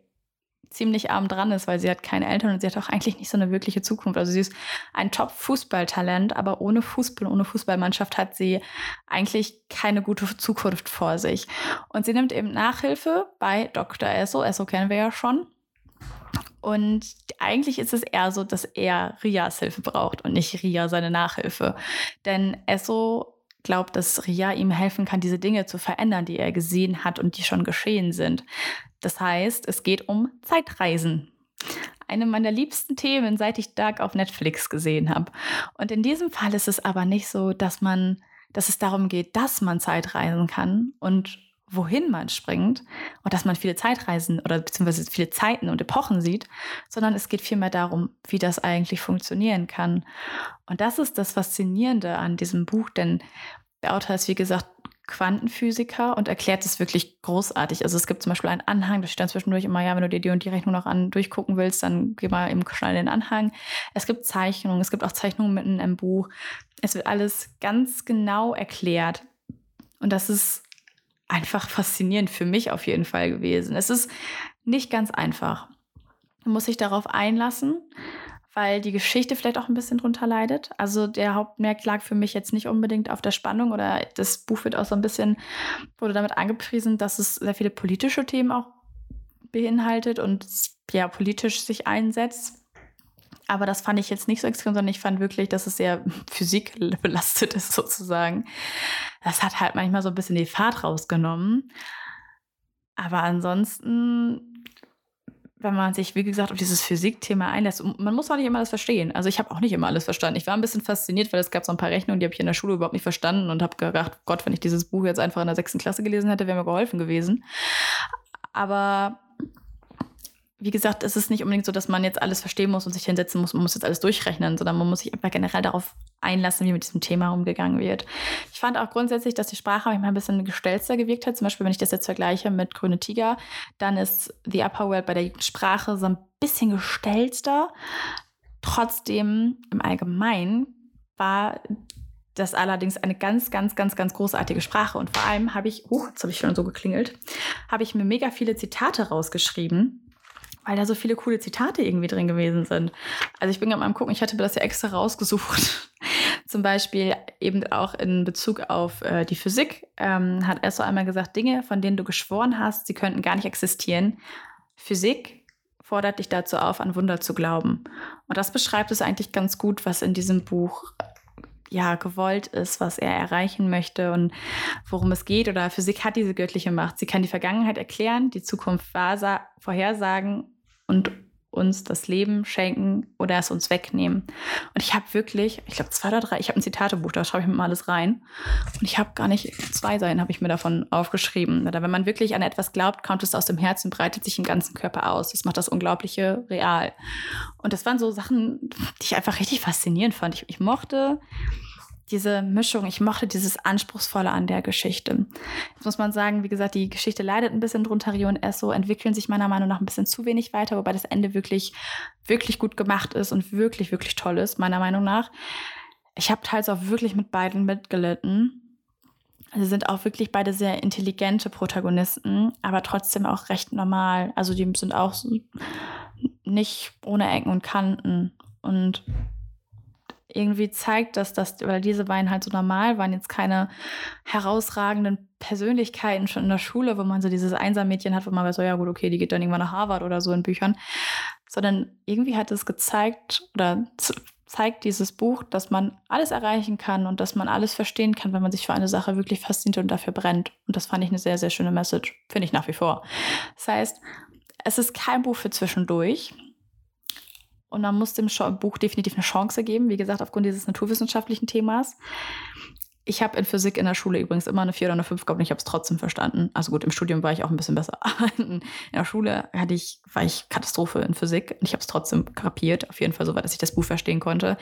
ziemlich arm dran ist, weil sie hat keine Eltern und sie hat auch eigentlich nicht so eine wirkliche Zukunft. Also sie ist ein Top-Fußballtalent, aber ohne Fußball, ohne Fußballmannschaft hat sie eigentlich keine gute Zukunft vor sich. Und sie nimmt eben Nachhilfe bei Dr. Esso. Esso kennen wir ja schon. Und eigentlich ist es eher so, dass er Rias Hilfe braucht und nicht Ria seine Nachhilfe. Denn Esso glaubt, dass Ria ihm helfen kann, diese Dinge zu verändern, die er gesehen hat und die schon geschehen sind. Das heißt, es geht um Zeitreisen. Eine meiner liebsten Themen, seit ich Dark auf Netflix gesehen habe. Und in diesem Fall ist es aber nicht so, dass man, dass es darum geht, dass man Zeitreisen kann und wohin man springt und dass man viele Zeitreisen oder beziehungsweise viele Zeiten und Epochen sieht, sondern es geht vielmehr darum, wie das eigentlich funktionieren kann. Und das ist das Faszinierende an diesem Buch, denn der Autor ist, wie gesagt, Quantenphysiker und erklärt es wirklich großartig. Also es gibt zum Beispiel einen Anhang, da steht dann zwischendurch immer, ja, wenn du dir die und die Rechnung noch an durchgucken willst, dann geh mal eben schnell in den Anhang. Es gibt Zeichnungen, es gibt auch Zeichnungen mitten im Buch. Es wird alles ganz genau erklärt. Und das ist einfach faszinierend für mich auf jeden Fall gewesen. Es ist nicht ganz einfach. Man muss sich darauf einlassen, weil die Geschichte vielleicht auch ein bisschen drunter leidet. Also der Hauptmerk lag für mich jetzt nicht unbedingt auf der Spannung oder das Buch wird auch so ein bisschen, wurde damit angepriesen, dass es sehr viele politische Themen auch beinhaltet und ja, politisch sich einsetzt. Aber das fand ich jetzt nicht so extrem, sondern ich fand wirklich, dass es sehr physikbelastet ist, sozusagen. Das hat halt manchmal so ein bisschen die Fahrt rausgenommen. Aber ansonsten, wenn man sich, wie gesagt, auf dieses Physikthema einlässt, man muss auch nicht immer alles verstehen. Also ich habe auch nicht immer alles verstanden. Ich war ein bisschen fasziniert, weil es gab so ein paar Rechnungen, die habe ich in der Schule überhaupt nicht verstanden und habe gedacht, Gott, wenn ich dieses Buch jetzt einfach in der sechsten Klasse gelesen hätte, wäre mir geholfen gewesen. Aber wie gesagt, es ist nicht unbedingt so, dass man jetzt alles verstehen muss und sich hinsetzen muss, man muss jetzt alles durchrechnen, sondern man muss sich einfach generell darauf einlassen, wie mit diesem Thema umgegangen wird. Ich fand auch grundsätzlich, dass die Sprache manchmal ein bisschen gestelzter gewirkt hat. Zum Beispiel, wenn ich das jetzt vergleiche mit Grüne Tiger, dann ist The Upper World bei der Sprache so ein bisschen gestelzter. Trotzdem im Allgemeinen war das allerdings eine ganz, ganz, ganz, ganz großartige Sprache. Und vor allem habe ich, uh, jetzt habe ich schon so geklingelt, habe ich mir mega viele Zitate rausgeschrieben weil da so viele coole Zitate irgendwie drin gewesen sind. Also ich bin gerade mal am gucken, ich hatte mir das ja extra rausgesucht. Zum Beispiel eben auch in Bezug auf äh, die Physik ähm, hat Esso einmal gesagt, Dinge, von denen du geschworen hast, sie könnten gar nicht existieren. Physik fordert dich dazu auf, an Wunder zu glauben. Und das beschreibt es eigentlich ganz gut, was in diesem Buch ja gewollt ist, was er erreichen möchte und worum es geht. Oder Physik hat diese göttliche Macht. Sie kann die Vergangenheit erklären, die Zukunft vorhersagen und uns das Leben schenken oder es uns wegnehmen. Und ich habe wirklich, ich glaube zwei oder drei, ich habe ein Zitatebuch, da schreibe ich mir mal alles rein. Und ich habe gar nicht, zwei Seiten habe ich mir davon aufgeschrieben. Oder wenn man wirklich an etwas glaubt, kommt es aus dem Herzen, breitet sich im ganzen Körper aus. Das macht das Unglaubliche real. Und das waren so Sachen, die ich einfach richtig faszinierend fand. Ich, ich mochte diese Mischung, ich mochte dieses Anspruchsvolle an der Geschichte. Jetzt muss man sagen, wie gesagt, die Geschichte leidet ein bisschen drunter. Rio und Esso entwickeln sich meiner Meinung nach ein bisschen zu wenig weiter, wobei das Ende wirklich, wirklich gut gemacht ist und wirklich, wirklich toll ist, meiner Meinung nach. Ich habe teils auch wirklich mit beiden mitgelitten. Sie sind auch wirklich beide sehr intelligente Protagonisten, aber trotzdem auch recht normal. Also die sind auch nicht ohne Ecken und Kanten. Und irgendwie zeigt, dass das, weil diese beiden halt so normal waren, jetzt keine herausragenden Persönlichkeiten schon in der Schule, wo man so dieses Einsammädchen hat, wo man weiß, so, ja gut, okay, die geht dann irgendwann nach Harvard oder so in Büchern, sondern irgendwie hat es gezeigt oder zeigt dieses Buch, dass man alles erreichen kann und dass man alles verstehen kann, wenn man sich für eine Sache wirklich fasziniert und dafür brennt. Und das fand ich eine sehr, sehr schöne Message. Finde ich nach wie vor. Das heißt, es ist kein Buch für zwischendurch. Und man muss dem Buch definitiv eine Chance geben, wie gesagt, aufgrund dieses naturwissenschaftlichen Themas. Ich habe in Physik in der Schule übrigens immer eine 4 oder eine 5 gehabt und ich habe es trotzdem verstanden. Also gut, im Studium war ich auch ein bisschen besser. in der Schule hatte ich, war ich Katastrophe in Physik und ich habe es trotzdem kapiert. Auf jeden Fall so weit, dass ich das Buch verstehen konnte.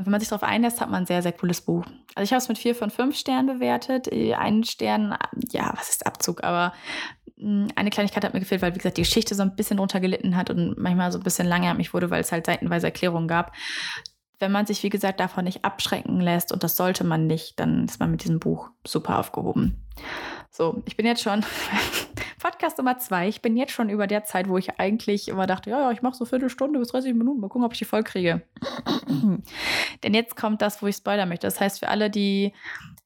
Und wenn man sich darauf einlässt, hat man ein sehr, sehr cooles Buch. Also ich habe es mit 4 von 5 Sternen bewertet. Einen Stern, ja, was ist Abzug, aber eine Kleinigkeit hat mir gefehlt, weil, wie gesagt, die Geschichte so ein bisschen drunter gelitten hat und manchmal so ein bisschen langatmig wurde, weil es halt seitenweise Erklärungen gab. Wenn man sich, wie gesagt, davon nicht abschrecken lässt, und das sollte man nicht, dann ist man mit diesem Buch super aufgehoben. So, ich bin jetzt schon Podcast Nummer zwei. Ich bin jetzt schon über der Zeit, wo ich eigentlich immer dachte, ja, ja, ich mache so Viertelstunde bis 30 Minuten, mal gucken, ob ich die voll kriege. Denn jetzt kommt das, wo ich spoilern möchte. Das heißt, für alle, die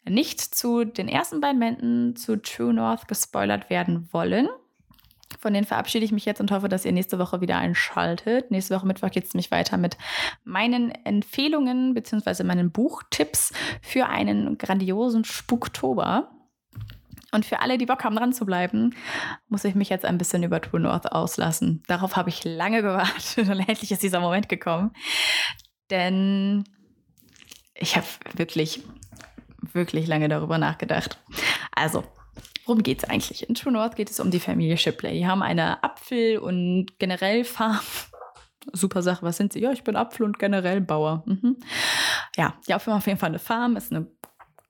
nicht zu den ersten beiden Bänden zu True North gespoilert werden wollen, Von denen verabschiede ich mich jetzt und hoffe, dass ihr nächste Woche wieder einschaltet. Nächste Woche Mittwoch geht es nämlich weiter mit meinen Empfehlungen bzw. meinen Buchtipps für einen grandiosen Spuktober. Und für alle, die Bock haben, dran zu bleiben, muss ich mich jetzt ein bisschen über True North auslassen. Darauf habe ich lange gewartet und endlich ist dieser Moment gekommen. Denn ich habe wirklich, wirklich lange darüber nachgedacht. Also, worum geht es eigentlich? In True North geht es um die Familie Shipley. Die haben eine Apfel- und generell Farm. Super Sache, was sind sie? Ja, ich bin Apfel- und generell Bauer. Mhm. Ja, die auf jeden Fall eine Farm, ist eine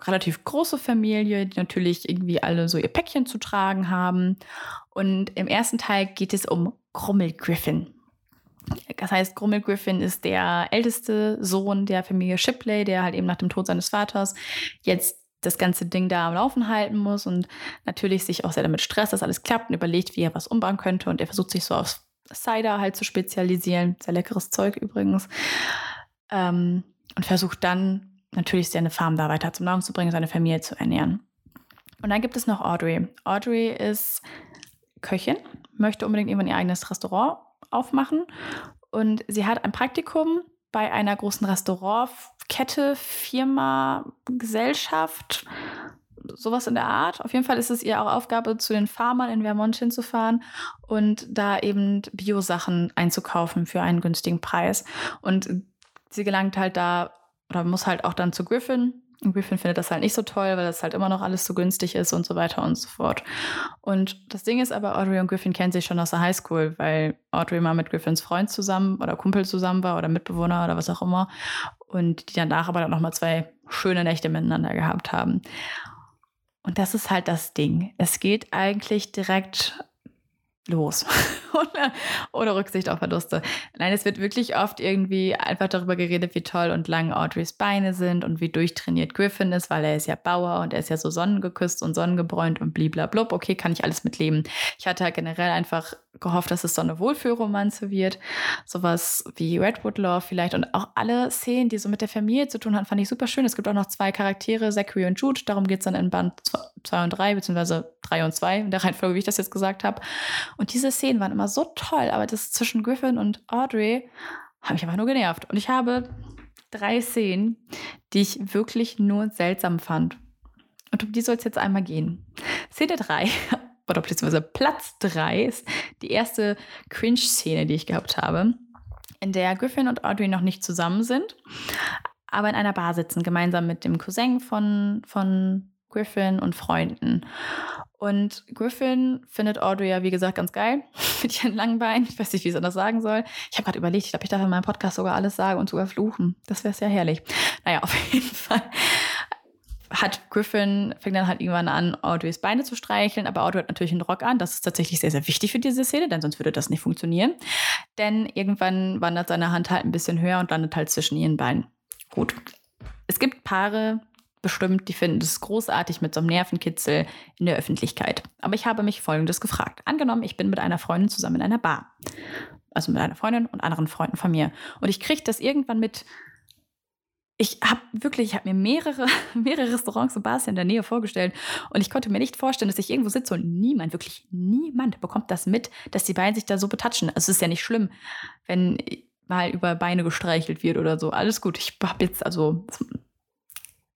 relativ große Familie, die natürlich irgendwie alle so ihr Päckchen zu tragen haben. Und im ersten Teil geht es um Grummel Griffin. Das heißt, Grummel Griffin ist der älteste Sohn der Familie Shipley, der halt eben nach dem Tod seines Vaters jetzt das ganze Ding da am Laufen halten muss und natürlich sich auch sehr damit stresst, dass alles klappt und überlegt, wie er was umbauen könnte. Und er versucht sich so auf Cider halt zu spezialisieren. Sehr leckeres Zeug übrigens. Ähm, und versucht dann natürlich seine Farm da weiter zum Laufen zu bringen, seine Familie zu ernähren. Und dann gibt es noch Audrey. Audrey ist Köchin, möchte unbedingt irgendwann ihr eigenes Restaurant aufmachen. Und sie hat ein Praktikum bei einer großen Restaurantkette, Firma, Gesellschaft, sowas in der Art. Auf jeden Fall ist es ihr auch Aufgabe, zu den Farmern in Vermont hinzufahren und da eben Bio-Sachen einzukaufen für einen günstigen Preis. Und sie gelangt halt da oder muss halt auch dann zu Griffin. Und Griffin findet das halt nicht so toll, weil das halt immer noch alles so günstig ist und so weiter und so fort. Und das Ding ist aber, Audrey und Griffin kennen sich schon aus der Highschool, weil Audrey mal mit Griffins Freund zusammen oder Kumpel zusammen war oder Mitbewohner oder was auch immer. Und die danach aber dann nochmal zwei schöne Nächte miteinander gehabt haben. Und das ist halt das Ding. Es geht eigentlich direkt los. ohne, Rücksicht auf Verluste. Nein, es wird wirklich oft irgendwie einfach darüber geredet, wie toll und lang Audreys Beine sind und wie durchtrainiert Griffin ist, weil er ist ja Bauer und er ist ja so sonnengeküsst und sonnengebräunt und bliblablub. Okay, kann ich alles mitleben. Ich hatte halt generell einfach gehofft, dass es so eine Wohlfühlromanze wird. Sowas wie Redwood Law vielleicht. Und auch alle Szenen, die so mit der Familie zu tun haben, fand ich super schön. Es gibt auch noch zwei Charaktere, Zachary und Jude. Darum geht es dann in Band 2 und 3, beziehungsweise 3 und 2, in der Reihenfolge, wie ich das jetzt gesagt habe. Und diese Szenen waren immer so toll, aber das zwischen Griffin und Audrey hat mich einfach nur genervt. Und ich habe drei Szenen, die ich wirklich nur seltsam fand. Und um die soll es jetzt einmal gehen. Szene 3 oder beziehungsweise Platz 3 ist die erste Cringe-Szene, die ich gehabt habe, in der Griffin und Audrey noch nicht zusammen sind, aber in einer Bar sitzen, gemeinsam mit dem Cousin von, von Griffin und Freunden. Und Griffin findet Audrey ja, wie gesagt, ganz geil mit ihren langen Beinen. Ich weiß nicht, wie ich das sagen soll. Ich habe gerade überlegt, ich glaube, ich darf in meinem Podcast sogar alles sagen und sogar fluchen. Das wäre sehr herrlich. Naja, auf jeden Fall hat Griffin, fängt dann halt irgendwann an, Audreys Beine zu streicheln, aber Audrey hat natürlich einen Rock an. Das ist tatsächlich sehr, sehr wichtig für diese Szene, denn sonst würde das nicht funktionieren. Denn irgendwann wandert seine Hand halt ein bisschen höher und landet halt zwischen ihren Beinen. Gut. Es gibt Paare, bestimmt, die finden es großartig mit so einem Nervenkitzel in der Öffentlichkeit. Aber ich habe mich Folgendes gefragt. Angenommen, ich bin mit einer Freundin zusammen in einer Bar. Also mit einer Freundin und anderen Freunden von mir. Und ich kriege das irgendwann mit, ich habe wirklich, ich habe mir mehrere, mehrere Restaurants und Bars in der Nähe vorgestellt und ich konnte mir nicht vorstellen, dass ich irgendwo sitze und niemand, wirklich niemand bekommt das mit, dass die beiden sich da so betatschen. Also es ist ja nicht schlimm, wenn mal über Beine gestreichelt wird oder so. Alles gut. Ich habe jetzt, also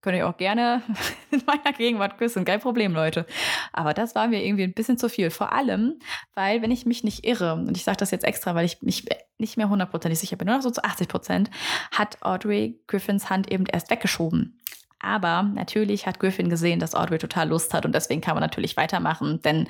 Könnt ihr auch gerne in meiner Gegenwart küssen. Kein Problem, Leute. Aber das war mir irgendwie ein bisschen zu viel. Vor allem, weil, wenn ich mich nicht irre, und ich sage das jetzt extra, weil ich mich nicht mehr hundertprozentig sicher bin, nur noch so zu 80 Prozent, hat Audrey Griffins Hand eben erst weggeschoben. Aber natürlich hat Griffin gesehen, dass Audrey total Lust hat und deswegen kann man natürlich weitermachen. Denn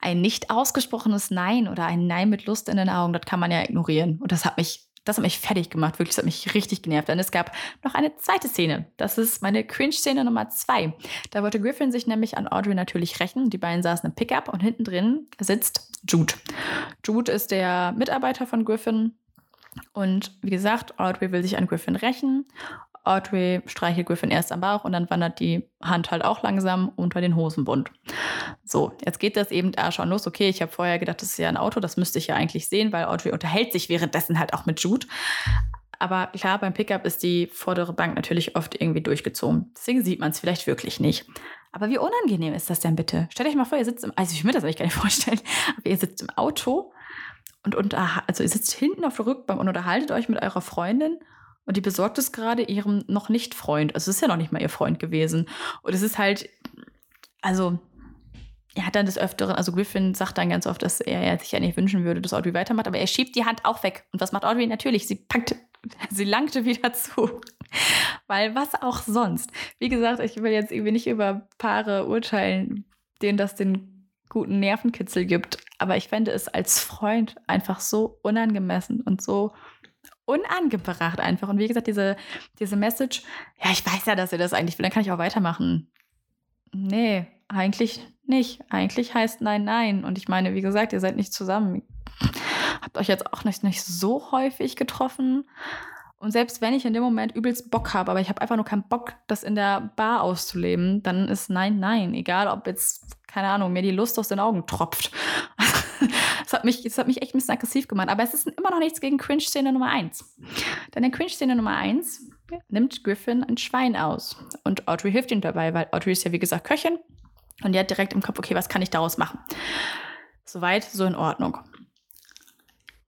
ein nicht ausgesprochenes Nein oder ein Nein mit Lust in den Augen, das kann man ja ignorieren. Und das hat mich das hat mich fertig gemacht, wirklich, das hat mich richtig genervt. Denn es gab noch eine zweite Szene. Das ist meine Cringe-Szene Nummer zwei. Da wollte Griffin sich nämlich an Audrey natürlich rächen. Die beiden saßen im Pickup und hinten drin sitzt Jude. Jude ist der Mitarbeiter von Griffin. Und wie gesagt, Audrey will sich an Griffin rächen Audrey streichelt Griffin erst am Bauch und dann wandert die Hand halt auch langsam unter den Hosenbund. So, jetzt geht das eben da schon los. Okay, ich habe vorher gedacht, das ist ja ein Auto, das müsste ich ja eigentlich sehen, weil Audrey unterhält sich währenddessen halt auch mit Jude. Aber klar, beim Pickup ist die vordere Bank natürlich oft irgendwie durchgezogen. Deswegen sieht man es vielleicht wirklich nicht. Aber wie unangenehm ist das denn bitte? Stellt euch mal vor, ihr sitzt im, also ich mir das eigentlich gar nicht vorstellen, aber ihr sitzt im Auto und unter, also ihr sitzt hinten auf der Rückbank und unterhaltet euch mit eurer Freundin und die besorgt es gerade ihrem noch nicht Freund. Also es ist ja noch nicht mal ihr Freund gewesen. Und es ist halt, also er hat dann des Öfteren, also Griffin sagt dann ganz oft, dass er, sich ja nicht wünschen würde, dass Audrey weitermacht, aber er schiebt die Hand auch weg. Und was macht Audrey? Natürlich, sie packt, sie langte wieder zu. Weil was auch sonst. Wie gesagt, ich will jetzt irgendwie nicht über Paare urteilen, denen das den guten Nervenkitzel gibt. Aber ich fände es als Freund einfach so unangemessen und so unangebracht einfach. Und wie gesagt, diese, diese Message, ja, ich weiß ja, dass ihr das eigentlich will, dann kann ich auch weitermachen. Nee, eigentlich nicht. Eigentlich heißt nein, nein. Und ich meine, wie gesagt, ihr seid nicht zusammen. Habt euch jetzt auch nicht, nicht so häufig getroffen. Und selbst wenn ich in dem Moment übelst Bock habe, aber ich habe einfach nur keinen Bock, das in der Bar auszuleben, dann ist nein, nein. Egal, ob jetzt, keine Ahnung, mir die Lust aus den Augen tropft. das, hat mich, das hat mich echt ein bisschen aggressiv gemacht. Aber es ist immer noch nichts gegen Cringe-Szene Nummer 1. Denn in Cringe-Szene Nummer 1 nimmt Griffin ein Schwein aus. Und Audrey hilft ihm dabei, weil Audrey ist ja, wie gesagt, Köchin. Und die hat direkt im Kopf, okay, was kann ich daraus machen? Soweit, so in Ordnung.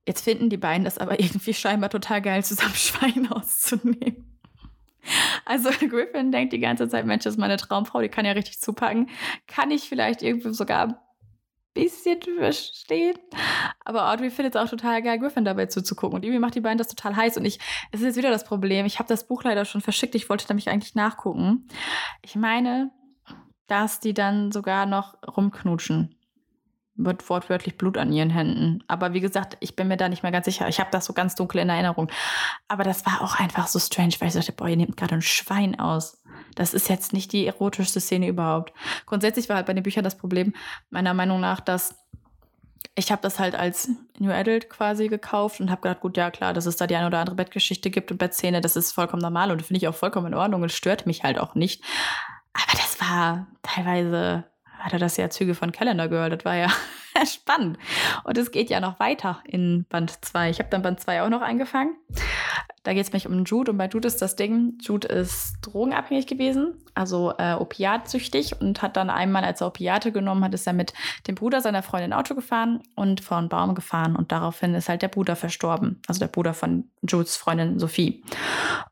Jetzt finden die beiden das aber irgendwie scheinbar total geil, zusammen Schwein auszunehmen. Also Griffin denkt die ganze Zeit, Mensch, das ist meine Traumfrau, die kann ja richtig zupacken. Kann ich vielleicht irgendwie sogar bisschen verstehen. Aber Audrey findet es auch total geil, Griffin dabei zuzugucken. Und irgendwie macht die beiden das total heiß. Und ich, es ist jetzt wieder das Problem, ich habe das Buch leider schon verschickt, ich wollte nämlich eigentlich nachgucken. Ich meine, dass die dann sogar noch rumknutschen wird wortwörtlich Blut an ihren Händen. Aber wie gesagt, ich bin mir da nicht mehr ganz sicher. Ich habe das so ganz dunkel in Erinnerung. Aber das war auch einfach so strange, weil ich dachte, boah, ihr nehmt gerade ein Schwein aus. Das ist jetzt nicht die erotischste Szene überhaupt. Grundsätzlich war halt bei den Büchern das Problem, meiner Meinung nach, dass ich habe das halt als New Adult quasi gekauft und habe gedacht, gut, ja klar, dass es da die eine oder andere Bettgeschichte gibt und Bettszene, das ist vollkommen normal und finde ich auch vollkommen in Ordnung und stört mich halt auch nicht. Aber das war teilweise hatte das ja Züge von Calendar Girl. Das war ja spannend. Und es geht ja noch weiter in Band 2. Ich habe dann Band 2 auch noch eingefangen. Da geht es mich um Jude und bei Jude ist das Ding, Jude ist drogenabhängig gewesen, also äh, opiatsüchtig und hat dann einmal, als er Opiate genommen hat, ist er mit dem Bruder seiner Freundin Auto gefahren und vor einen Baum gefahren und daraufhin ist halt der Bruder verstorben, also der Bruder von Judes Freundin Sophie.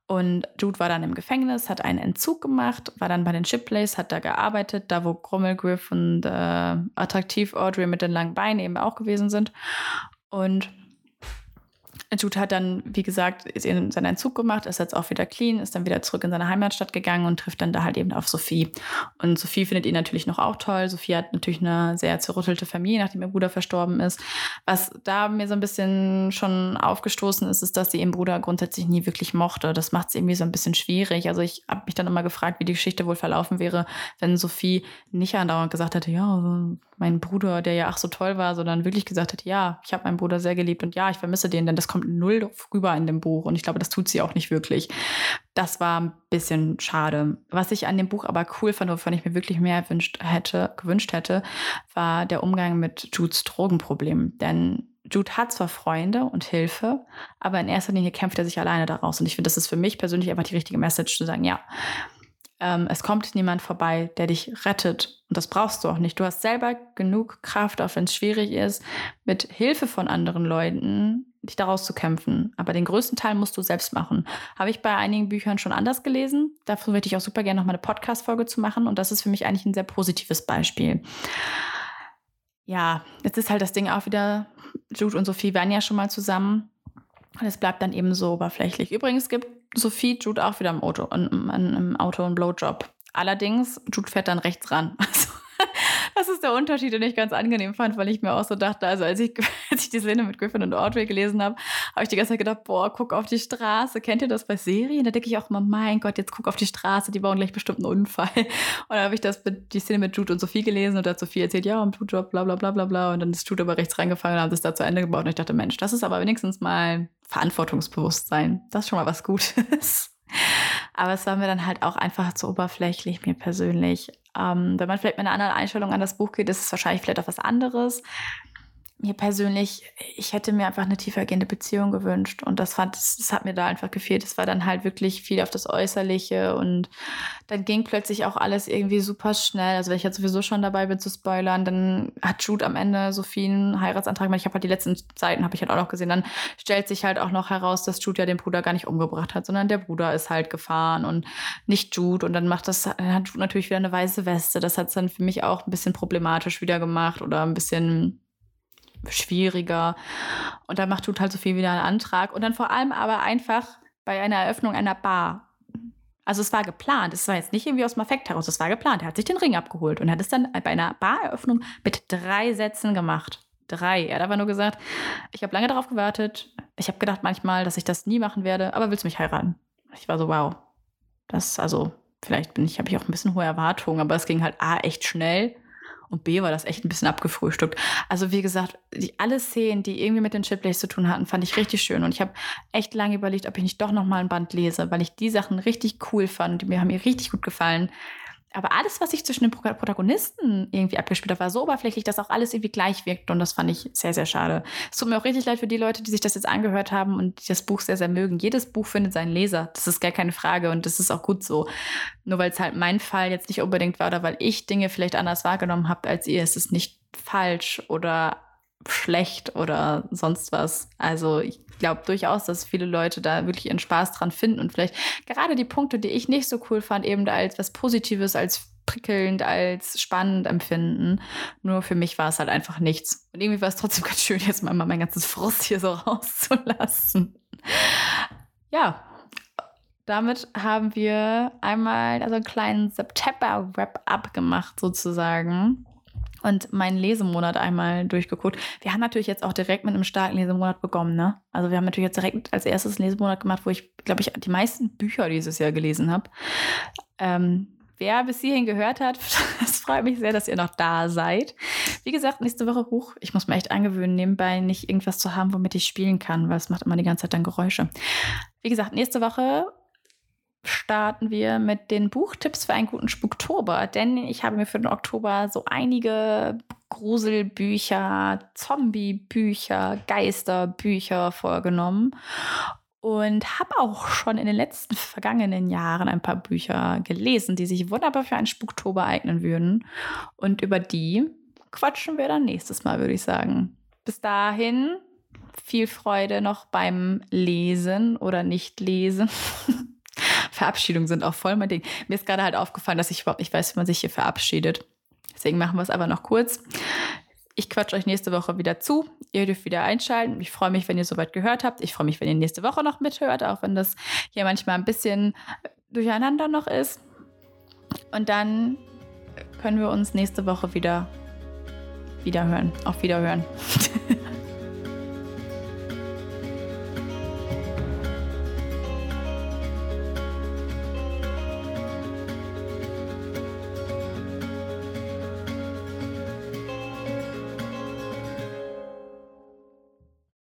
Und Jude war dann im Gefängnis, hat einen Entzug gemacht, war dann bei den Shipplays, hat da gearbeitet, da wo Grummelgriff und äh, attraktiv Audrey mit den langen Beinen eben auch gewesen sind. Und Jude hat dann, wie gesagt, seinen Entzug gemacht, ist jetzt auch wieder clean, ist dann wieder zurück in seine Heimatstadt gegangen und trifft dann da halt eben auf Sophie. Und Sophie findet ihn natürlich noch auch toll. Sophie hat natürlich eine sehr zerrüttelte Familie, nachdem ihr Bruder verstorben ist. Was da mir so ein bisschen schon aufgestoßen ist, ist, dass sie ihren Bruder grundsätzlich nie wirklich mochte. Das macht es irgendwie so ein bisschen schwierig. Also ich habe mich dann immer gefragt, wie die Geschichte wohl verlaufen wäre, wenn Sophie nicht andauernd gesagt hätte, ja, mein Bruder, der ja ach so toll war, sondern wirklich gesagt hätte, ja, ich habe meinen Bruder sehr geliebt und ja, ich vermisse den, denn das kommt null rüber in dem Buch und ich glaube, das tut sie auch nicht wirklich. Das war ein bisschen schade. Was ich an dem Buch aber cool fand, wovon ich mir wirklich mehr hätte, gewünscht hätte, war der Umgang mit Judes Drogenproblem. Denn Jude hat zwar Freunde und Hilfe, aber in erster Linie kämpft er sich alleine daraus. Und ich finde, das ist für mich persönlich einfach die richtige Message zu sagen, ja, ähm, es kommt niemand vorbei, der dich rettet. Und das brauchst du auch nicht. Du hast selber genug Kraft, auch wenn es schwierig ist, mit Hilfe von anderen Leuten dich daraus zu kämpfen. Aber den größten Teil musst du selbst machen. Habe ich bei einigen Büchern schon anders gelesen. Dafür würde ich auch super gerne noch mal eine Podcast-Folge zu machen. Und das ist für mich eigentlich ein sehr positives Beispiel. Ja, jetzt ist halt das Ding auch wieder, Jude und Sophie waren ja schon mal zusammen. Und es bleibt dann eben so oberflächlich. Übrigens gibt Sophie Jude auch wieder im Auto, im, im Auto einen Blowjob. Allerdings, Jude fährt dann rechts ran. Also, das ist der Unterschied, den ich ganz angenehm fand, weil ich mir auch so dachte, also als ich, als ich die Szene mit Griffin und Audrey gelesen habe, habe ich die ganze Zeit gedacht, boah, guck auf die Straße. Kennt ihr das bei Serien? Da denke ich auch immer, mein Gott, jetzt guck auf die Straße, die bauen gleich bestimmt einen Unfall. Und dann habe ich das mit, die Szene mit Jude und Sophie gelesen und da hat Sophie erzählt, ja, um Blutjob, bla bla bla bla bla. Und dann ist Jude aber rechts reingefangen und haben das da zu Ende gebaut. Und ich dachte, Mensch, das ist aber wenigstens mal Verantwortungsbewusstsein. Das ist schon mal was Gutes. Aber es war mir dann halt auch einfach zu oberflächlich, mir persönlich. Ähm, wenn man vielleicht mit einer anderen Einstellung an das Buch geht, ist es wahrscheinlich vielleicht auch was anderes. Mir persönlich, ich hätte mir einfach eine tiefergehende Beziehung gewünscht. Und das fand, das, das hat mir da einfach gefehlt. Es war dann halt wirklich viel auf das Äußerliche und dann ging plötzlich auch alles irgendwie super schnell. Also wenn ich jetzt sowieso schon dabei bin zu spoilern, dann hat Jude am Ende Sophie einen Heiratsantrag gemacht. Ich habe halt die letzten Seiten, habe ich halt auch noch gesehen. Dann stellt sich halt auch noch heraus, dass Jude ja den Bruder gar nicht umgebracht hat, sondern der Bruder ist halt gefahren und nicht Jude. Und dann macht das, dann hat Jude natürlich wieder eine weiße Weste. Das hat es dann für mich auch ein bisschen problematisch wieder gemacht oder ein bisschen schwieriger. Und dann macht tut halt so viel wieder einen Antrag. Und dann vor allem aber einfach bei einer Eröffnung einer Bar. Also es war geplant. Es war jetzt nicht irgendwie aus dem Affekt heraus. Es war geplant. Er hat sich den Ring abgeholt und hat es dann bei einer Bareröffnung mit drei Sätzen gemacht. Drei. Er hat aber nur gesagt, ich habe lange darauf gewartet. Ich habe gedacht manchmal, dass ich das nie machen werde, aber willst du mich heiraten? Ich war so, wow. Das, also, vielleicht bin ich, habe ich auch ein bisschen hohe Erwartungen, aber es ging halt A, echt schnell und B war das echt ein bisschen abgefrühstückt. Also wie gesagt, die, alle Szenen, die irgendwie mit den Chipleys zu tun hatten, fand ich richtig schön. Und ich habe echt lange überlegt, ob ich nicht doch noch mal ein Band lese, weil ich die Sachen richtig cool fand. Die mir haben mir richtig gut gefallen aber alles, was sich zwischen den Protagonisten irgendwie abgespielt hat, war so oberflächlich, dass auch alles irgendwie gleich wirkt. Und das fand ich sehr, sehr schade. Es tut mir auch richtig leid für die Leute, die sich das jetzt angehört haben und die das Buch sehr, sehr mögen. Jedes Buch findet seinen Leser. Das ist gar keine Frage und das ist auch gut so. Nur weil es halt mein Fall jetzt nicht unbedingt war oder weil ich Dinge vielleicht anders wahrgenommen habe als ihr, ist es nicht falsch oder schlecht oder sonst was. Also ich glaube durchaus, dass viele Leute da wirklich ihren Spaß dran finden und vielleicht gerade die Punkte, die ich nicht so cool fand, eben da als was Positives, als prickelnd, als spannend empfinden. Nur für mich war es halt einfach nichts. Und irgendwie war es trotzdem ganz schön, jetzt mal mein ganzes Frust hier so rauszulassen. Ja, damit haben wir einmal also einen kleinen September-Wrap-up gemacht sozusagen und meinen Lesemonat einmal durchgeguckt. Wir haben natürlich jetzt auch direkt mit einem starken Lesemonat begonnen, ne? Also wir haben natürlich jetzt direkt als erstes einen Lesemonat gemacht, wo ich, glaube ich, die meisten Bücher dieses Jahr gelesen habe. Ähm, wer bis hierhin gehört hat, es freut mich sehr, dass ihr noch da seid. Wie gesagt, nächste Woche hoch. Ich muss mir echt angewöhnen, nebenbei nicht irgendwas zu haben, womit ich spielen kann, weil es macht immer die ganze Zeit dann Geräusche. Wie gesagt, nächste Woche starten wir mit den Buchtipps für einen guten Spuktober, denn ich habe mir für den Oktober so einige Gruselbücher, Zombiebücher, Geisterbücher vorgenommen und habe auch schon in den letzten vergangenen Jahren ein paar Bücher gelesen, die sich wunderbar für einen Spuktober eignen würden. Und über die quatschen wir dann nächstes Mal, würde ich sagen. Bis dahin viel Freude noch beim Lesen oder nicht lesen. Verabschiedungen sind auch voll mein Ding. Mir ist gerade halt aufgefallen, dass ich überhaupt nicht weiß, wie man sich hier verabschiedet. Deswegen machen wir es aber noch kurz. Ich quatsche euch nächste Woche wieder zu. Ihr dürft wieder einschalten. Ich freue mich, wenn ihr soweit gehört habt. Ich freue mich, wenn ihr nächste Woche noch mithört, auch wenn das hier manchmal ein bisschen durcheinander noch ist. Und dann können wir uns nächste Woche wieder wiederhören. Auf Wiederhören.